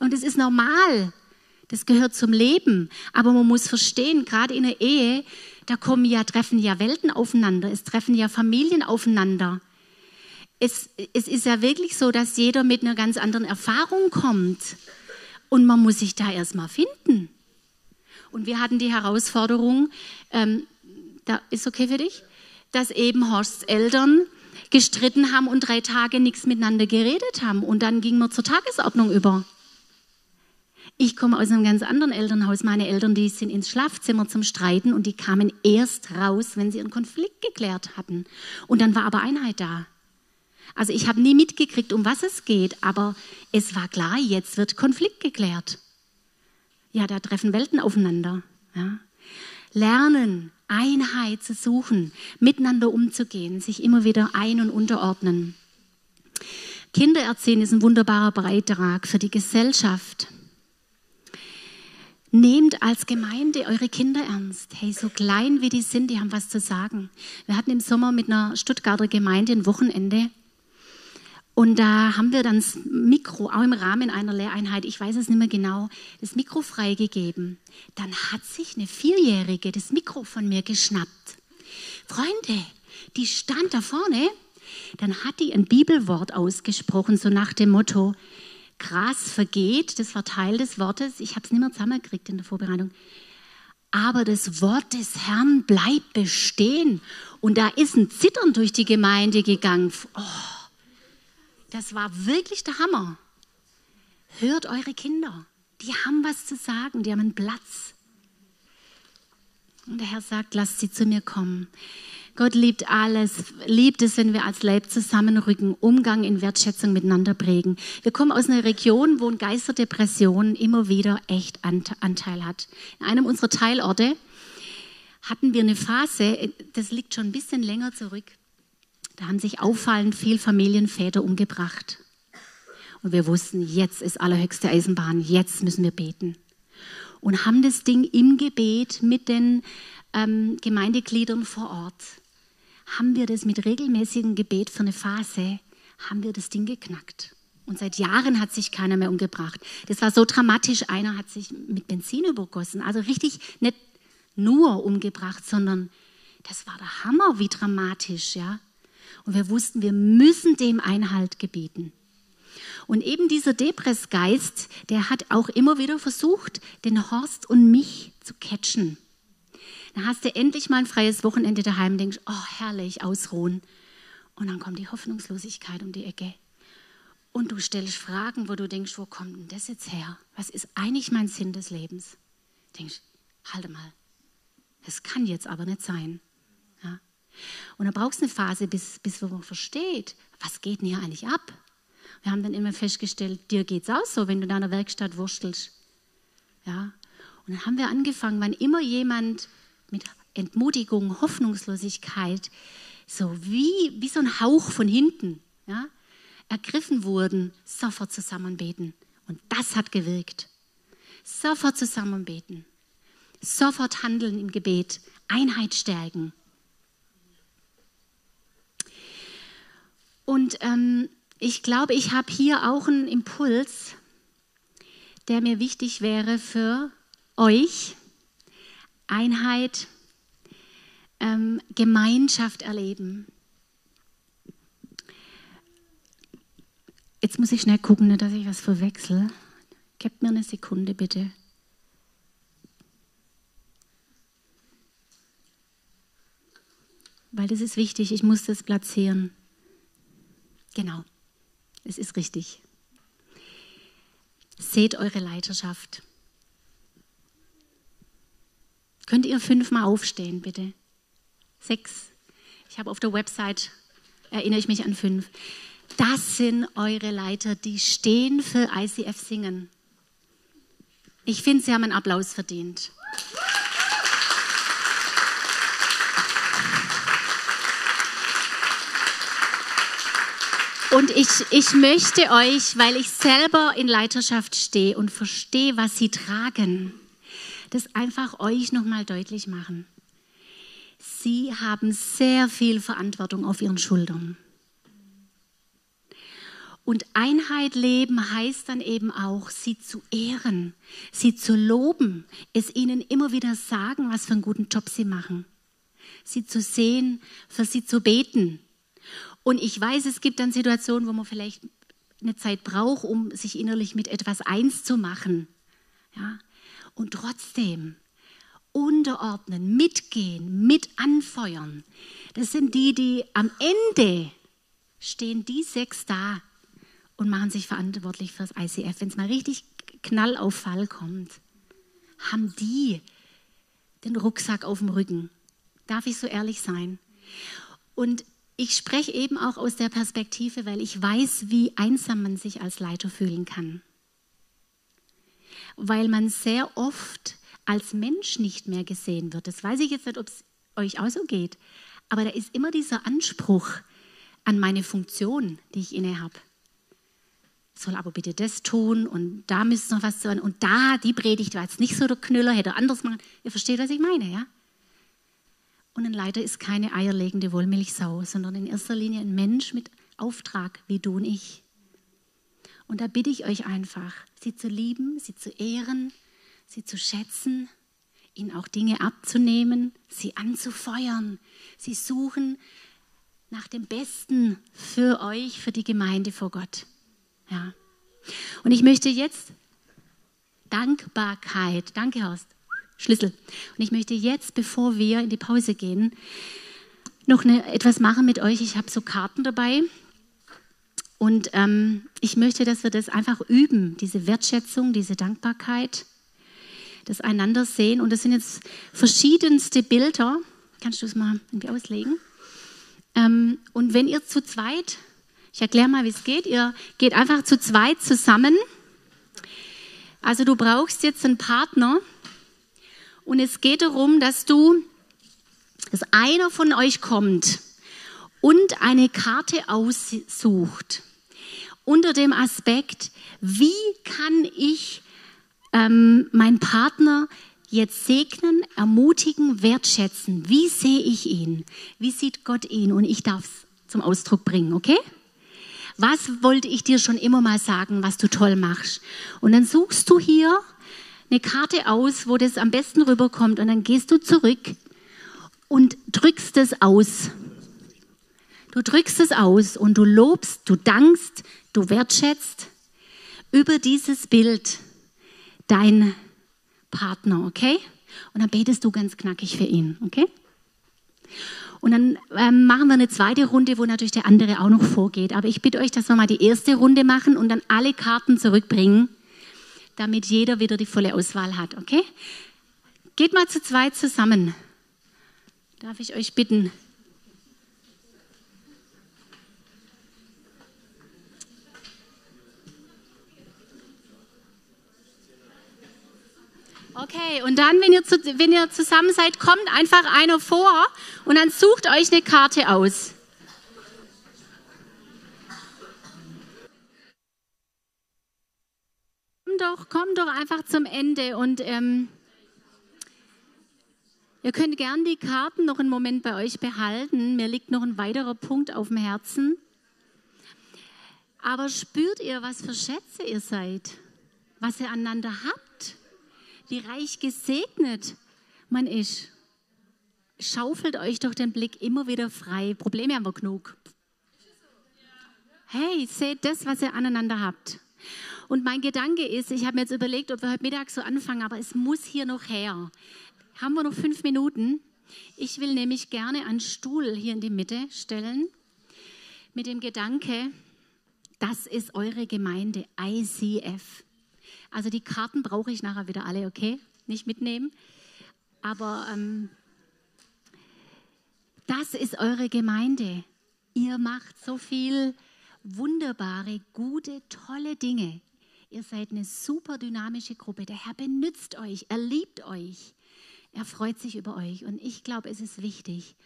Und es ist normal. Das gehört zum Leben. Aber man muss verstehen, gerade in der Ehe, da kommen ja, treffen ja Welten aufeinander. Es treffen ja Familien aufeinander es, es ist ja wirklich so, dass jeder mit einer ganz anderen Erfahrung kommt. Und man muss sich da erstmal finden. Und wir hatten die Herausforderung, ähm, da ist okay für dich, dass eben Horsts Eltern gestritten haben und drei Tage nichts miteinander geredet haben. Und dann ging man zur Tagesordnung über. Ich komme aus einem ganz anderen Elternhaus. Meine Eltern, die sind ins Schlafzimmer zum Streiten und die kamen erst raus, wenn sie ihren Konflikt geklärt hatten. Und dann war aber Einheit da. Also ich habe nie mitgekriegt, um was es geht, aber es war klar, jetzt wird Konflikt geklärt. Ja, da treffen Welten aufeinander. Ja. Lernen, Einheit zu suchen, miteinander umzugehen, sich immer wieder ein- und unterordnen. Kinder erziehen ist ein wunderbarer Beitrag für die Gesellschaft. Nehmt als Gemeinde eure Kinder ernst. Hey, so klein wie die sind, die haben was zu sagen. Wir hatten im Sommer mit einer Stuttgarter Gemeinde ein Wochenende und da haben wir dann das Mikro, auch im Rahmen einer Lehreinheit, ich weiß es nicht mehr genau, das Mikro freigegeben. Dann hat sich eine Vierjährige das Mikro von mir geschnappt. Freunde, die stand da vorne, dann hat die ein Bibelwort ausgesprochen, so nach dem Motto, Gras vergeht, das war Teil des Wortes, ich habe es nicht mehr zusammengekriegt in der Vorbereitung. Aber das Wort des Herrn bleibt bestehen. Und da ist ein Zittern durch die Gemeinde gegangen. Oh das war wirklich der Hammer. Hört eure Kinder. Die haben was zu sagen, die haben einen Platz. Und der Herr sagt, lasst sie zu mir kommen. Gott liebt alles, liebt es, wenn wir als Leib zusammenrücken, Umgang in Wertschätzung miteinander prägen. Wir kommen aus einer Region, wo ein Geisterdepression immer wieder echt Anteil hat. In einem unserer Teilorte hatten wir eine Phase, das liegt schon ein bisschen länger zurück, da haben sich auffallend viel Familienväter umgebracht. Und wir wussten, jetzt ist allerhöchste Eisenbahn, jetzt müssen wir beten. Und haben das Ding im Gebet mit den ähm, Gemeindegliedern vor Ort, haben wir das mit regelmäßigem Gebet für eine Phase, haben wir das Ding geknackt. Und seit Jahren hat sich keiner mehr umgebracht. Das war so dramatisch, einer hat sich mit Benzin übergossen. Also richtig nicht nur umgebracht, sondern das war der Hammer, wie dramatisch, ja. Und wir wussten, wir müssen dem Einhalt gebieten. Und eben dieser Depressgeist, der hat auch immer wieder versucht, den Horst und mich zu catchen. Dann hast du endlich mal ein freies Wochenende daheim und denkst, oh herrlich, ausruhen. Und dann kommt die Hoffnungslosigkeit um die Ecke. Und du stellst Fragen, wo du denkst, wo kommt denn das jetzt her? Was ist eigentlich mein Sinn des Lebens? Du denkst, halte mal, das kann jetzt aber nicht sein. Und dann brauchst du eine Phase, bis, bis man versteht, was geht denn hier eigentlich ab? Wir haben dann immer festgestellt, dir geht es auch so, wenn du in deiner Werkstatt wurstelst. Ja? Und dann haben wir angefangen, wann immer jemand mit Entmutigung, Hoffnungslosigkeit, so wie, wie so ein Hauch von hinten, ja, ergriffen wurden, sofort zusammenbeten. Und das hat gewirkt. Sofort zusammenbeten. Sofort handeln im Gebet. Einheit stärken. Und ähm, ich glaube, ich habe hier auch einen Impuls, der mir wichtig wäre für euch. Einheit, ähm, Gemeinschaft erleben. Jetzt muss ich schnell gucken, dass ich was verwechsel. Gebt mir eine Sekunde bitte. Weil das ist wichtig, ich muss das platzieren. Genau, es ist richtig. Seht eure Leiterschaft. Könnt ihr fünfmal aufstehen, bitte? Sechs. Ich habe auf der Website, erinnere ich mich an fünf. Das sind eure Leiter, die stehen für ICF Singen. Ich finde, sie haben einen Applaus verdient. Und ich, ich möchte euch, weil ich selber in Leiterschaft stehe und verstehe, was sie tragen, das einfach euch nochmal deutlich machen. Sie haben sehr viel Verantwortung auf ihren Schultern. Und Einheit leben heißt dann eben auch, sie zu ehren, sie zu loben, es ihnen immer wieder sagen, was für einen guten Job sie machen, sie zu sehen, für sie zu beten. Und ich weiß, es gibt dann Situationen, wo man vielleicht eine Zeit braucht, um sich innerlich mit etwas eins zu machen. Ja? Und trotzdem unterordnen, mitgehen, mit anfeuern. Das sind die, die am Ende stehen, die sechs da und machen sich verantwortlich fürs ICF. Wenn es mal richtig Knall auf Fall kommt, haben die den Rucksack auf dem Rücken. Darf ich so ehrlich sein? Und ich spreche eben auch aus der Perspektive, weil ich weiß, wie einsam man sich als Leiter fühlen kann. Weil man sehr oft als Mensch nicht mehr gesehen wird. Das weiß ich jetzt nicht, ob es euch auch so geht. Aber da ist immer dieser Anspruch an meine Funktion, die ich inne habe soll aber bitte das tun und da müsste noch was tun und da, die Predigt war jetzt nicht so der Knüller, hätte er anders machen. Ihr versteht, was ich meine, ja? Und ein Leiter ist keine eierlegende Wollmilchsau, sondern in erster Linie ein Mensch mit Auftrag, wie du und ich. Und da bitte ich euch einfach, sie zu lieben, sie zu ehren, sie zu schätzen, ihnen auch Dinge abzunehmen, sie anzufeuern. Sie suchen nach dem Besten für euch, für die Gemeinde vor Gott. Ja. Und ich möchte jetzt Dankbarkeit, danke Horst, Schlüssel. Und ich möchte jetzt, bevor wir in die Pause gehen, noch eine, etwas machen mit euch. Ich habe so Karten dabei. Und ähm, ich möchte, dass wir das einfach üben, diese Wertschätzung, diese Dankbarkeit, das einander sehen. Und das sind jetzt verschiedenste Bilder. Kannst du es mal irgendwie auslegen? Ähm, und wenn ihr zu zweit ich erkläre mal, wie es geht. Ihr geht einfach zu zweit zusammen. Also du brauchst jetzt einen Partner und es geht darum, dass du, dass einer von euch kommt und eine Karte aussucht unter dem Aspekt, wie kann ich ähm, meinen Partner jetzt segnen, ermutigen, wertschätzen? Wie sehe ich ihn? Wie sieht Gott ihn? Und ich darf es zum Ausdruck bringen, okay? was wollte ich dir schon immer mal sagen, was du toll machst? Und dann suchst du hier eine Karte aus, wo das am besten rüberkommt und dann gehst du zurück und drückst es aus. Du drückst es aus und du lobst, du dankst, du wertschätzt über dieses Bild dein Partner, okay? Und dann betest du ganz knackig für ihn, okay? Und dann ähm, machen wir eine zweite Runde, wo natürlich der andere auch noch vorgeht. Aber ich bitte euch, dass wir mal die erste Runde machen und dann alle Karten zurückbringen, damit jeder wieder die volle Auswahl hat. Okay? Geht mal zu zweit zusammen. Darf ich euch bitten? Okay, und dann, wenn ihr, zu, wenn ihr zusammen seid, kommt einfach einer vor und dann sucht euch eine Karte aus. Komm doch, komm doch einfach zum Ende und ähm, ihr könnt gern die Karten noch einen Moment bei euch behalten. Mir liegt noch ein weiterer Punkt auf dem Herzen. Aber spürt ihr, was für Schätze ihr seid? Was ihr aneinander habt? Wie reich gesegnet man ist. Schaufelt euch doch den Blick immer wieder frei. Probleme haben wir genug. Hey, seht das, was ihr aneinander habt. Und mein Gedanke ist, ich habe mir jetzt überlegt, ob wir heute Mittag so anfangen, aber es muss hier noch her. Haben wir noch fünf Minuten? Ich will nämlich gerne einen Stuhl hier in die Mitte stellen mit dem Gedanke, das ist eure Gemeinde ICF. Also die Karten brauche ich nachher wieder alle, okay? Nicht mitnehmen. Aber ähm, das ist eure Gemeinde. Ihr macht so viel wunderbare, gute, tolle Dinge. Ihr seid eine super dynamische Gruppe. Der Herr benützt euch, er liebt euch. Er freut sich über euch. Und ich glaube, es ist wichtig,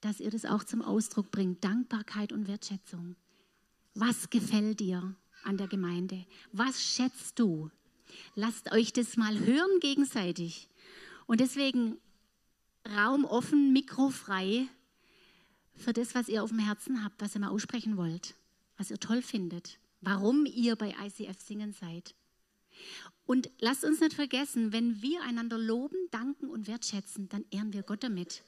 dass ihr das auch zum Ausdruck bringt. Dankbarkeit und Wertschätzung. Was gefällt dir an der Gemeinde? Was schätzt du? Lasst euch das mal hören gegenseitig. Und deswegen Raum offen, Mikro frei für das, was ihr auf dem Herzen habt, was ihr mal aussprechen wollt, was ihr toll findet, warum ihr bei ICF singen seid. Und lasst uns nicht vergessen, wenn wir einander loben, danken und wertschätzen, dann ehren wir Gott damit.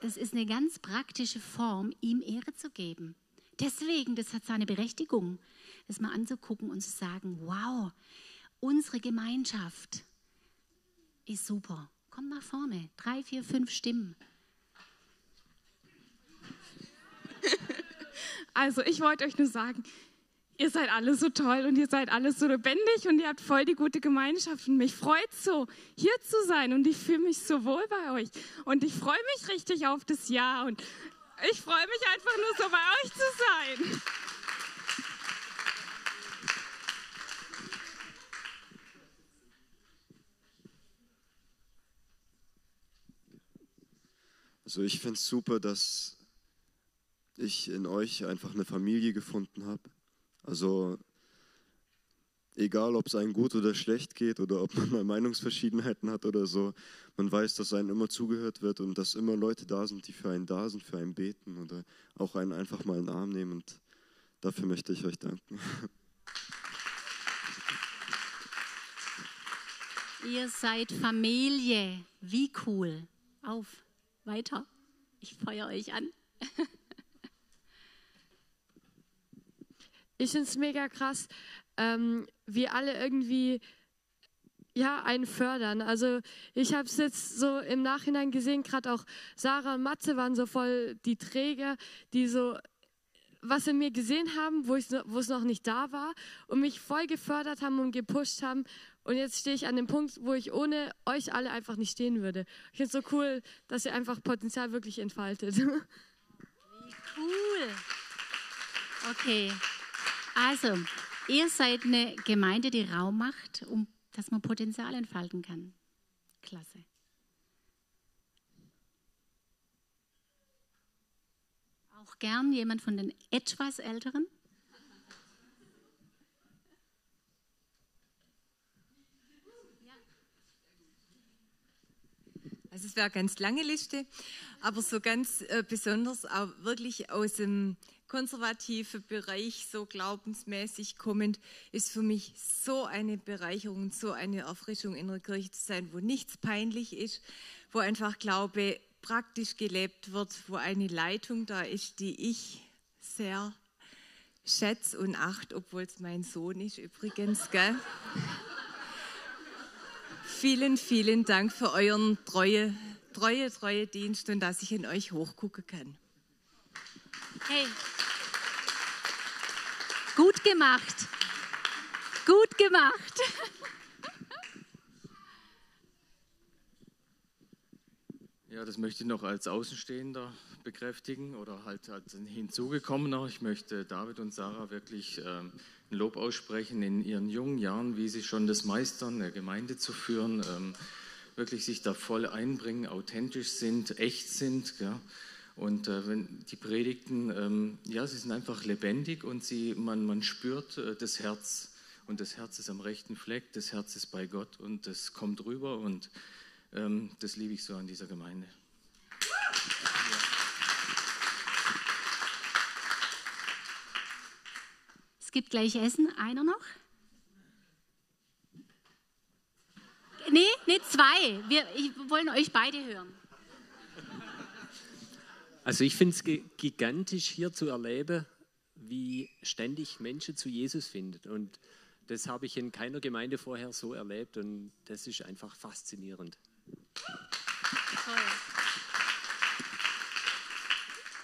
Das ist eine ganz praktische Form, ihm Ehre zu geben. Deswegen, das hat seine Berechtigung, das mal anzugucken und zu sagen, wow, unsere Gemeinschaft ist super. Komm nach vorne, drei, vier, fünf Stimmen. Also ich wollte euch nur sagen, ihr seid alle so toll und ihr seid alle so lebendig und ihr habt voll die gute Gemeinschaft und mich freut so, hier zu sein und ich fühle mich so wohl bei euch und ich freue mich richtig auf das Jahr und ich freue mich einfach nur so bei euch zu sein. Also ich finde es super, dass ich in euch einfach eine Familie gefunden habe. Also egal, ob es einem gut oder schlecht geht oder ob man mal Meinungsverschiedenheiten hat oder so, man weiß, dass einem immer zugehört wird und dass immer Leute da sind, die für einen da sind, für einen beten oder auch einen einfach mal in den Arm nehmen. Und dafür möchte ich euch danken. Ihr seid Familie. Wie cool. Auf, weiter. Ich feuer euch an. ich finde es mega krass, ähm, wie alle irgendwie ja, einen fördern. Also ich habe es jetzt so im Nachhinein gesehen, gerade auch Sarah und Matze waren so voll die Träger, die so was in mir gesehen haben, wo es noch nicht da war und mich voll gefördert haben und gepusht haben. Und jetzt stehe ich an dem Punkt, wo ich ohne euch alle einfach nicht stehen würde. Ich finde es so cool, dass ihr einfach Potenzial wirklich entfaltet. Wie cool. Okay. Also, ihr seid eine Gemeinde, die Raum macht, um, dass man Potenzial entfalten kann. Klasse. Auch gern jemand von den etwas Älteren? Also es wäre eine ganz lange Liste, aber so ganz äh, besonders auch wirklich aus dem konservativen Bereich, so glaubensmäßig kommend, ist für mich so eine Bereicherung, so eine Erfrischung in der Kirche zu sein, wo nichts peinlich ist, wo einfach Glaube praktisch gelebt wird, wo eine Leitung da ist, die ich sehr schätze und acht, obwohl es mein Sohn ist übrigens, gell? Vielen, vielen Dank für euren treue, treue, treue Dienst und dass ich in euch hochgucken kann. Hey, gut gemacht. Gut gemacht. Ja, das möchte ich noch als Außenstehender bekräftigen oder halt als hinzugekommener. Ich möchte David und Sarah wirklich ähm, Lob aussprechen in ihren jungen Jahren, wie sie schon das meistern, eine Gemeinde zu führen, ähm, wirklich sich da voll einbringen, authentisch sind, echt sind. Ja. Und äh, wenn die Predigten, ähm, ja, sie sind einfach lebendig und sie, man, man spürt äh, das Herz. Und das Herz ist am rechten Fleck, das Herz ist bei Gott und das kommt rüber und ähm, das liebe ich so an dieser Gemeinde. Es gibt gleich Essen. Einer noch? Nee, nee, zwei. Wir ich, wollen euch beide hören. Also ich finde es gigantisch hier zu erleben, wie ständig Menschen zu Jesus finden. Und das habe ich in keiner Gemeinde vorher so erlebt und das ist einfach faszinierend.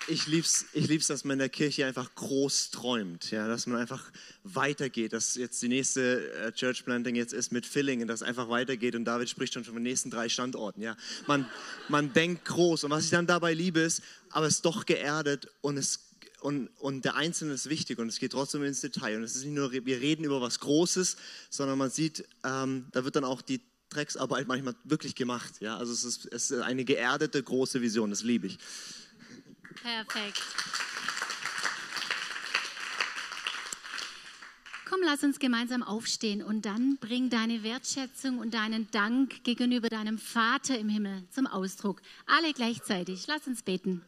Ich lieb's, ich lieb's, dass man in der Kirche einfach groß träumt, ja, dass man einfach weitergeht, dass jetzt die nächste äh, Church Planting jetzt ist mit Fillingen, dass einfach weitergeht und David spricht schon von den nächsten drei Standorten, ja. Man, man denkt groß und was ich dann dabei liebe ist, aber es ist doch geerdet und es und, und der Einzelne ist wichtig und es geht trotzdem ins Detail. Und es ist nicht nur, wir reden über was Großes, sondern man sieht, ähm, da wird dann auch die Drecksarbeit manchmal wirklich gemacht. Ja? Also es ist, es ist eine geerdete, große Vision, das liebe ich. Perfekt. Komm, lass uns gemeinsam aufstehen und dann bring deine Wertschätzung und deinen Dank gegenüber deinem Vater im Himmel zum Ausdruck. Alle gleichzeitig. Lass uns beten.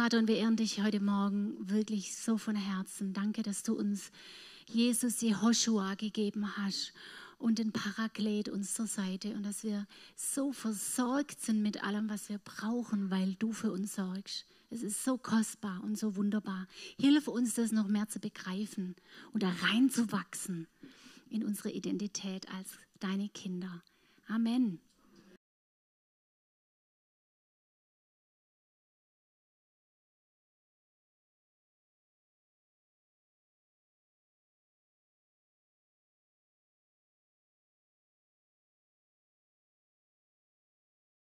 Vater, und wir ehren dich heute Morgen wirklich so von Herzen. Danke, dass du uns Jesus Jehoshua gegeben hast und den Paraklet uns zur Seite und dass wir so versorgt sind mit allem, was wir brauchen, weil du für uns sorgst. Es ist so kostbar und so wunderbar. Hilf uns, das noch mehr zu begreifen und da reinzuwachsen in unsere Identität als deine Kinder. Amen.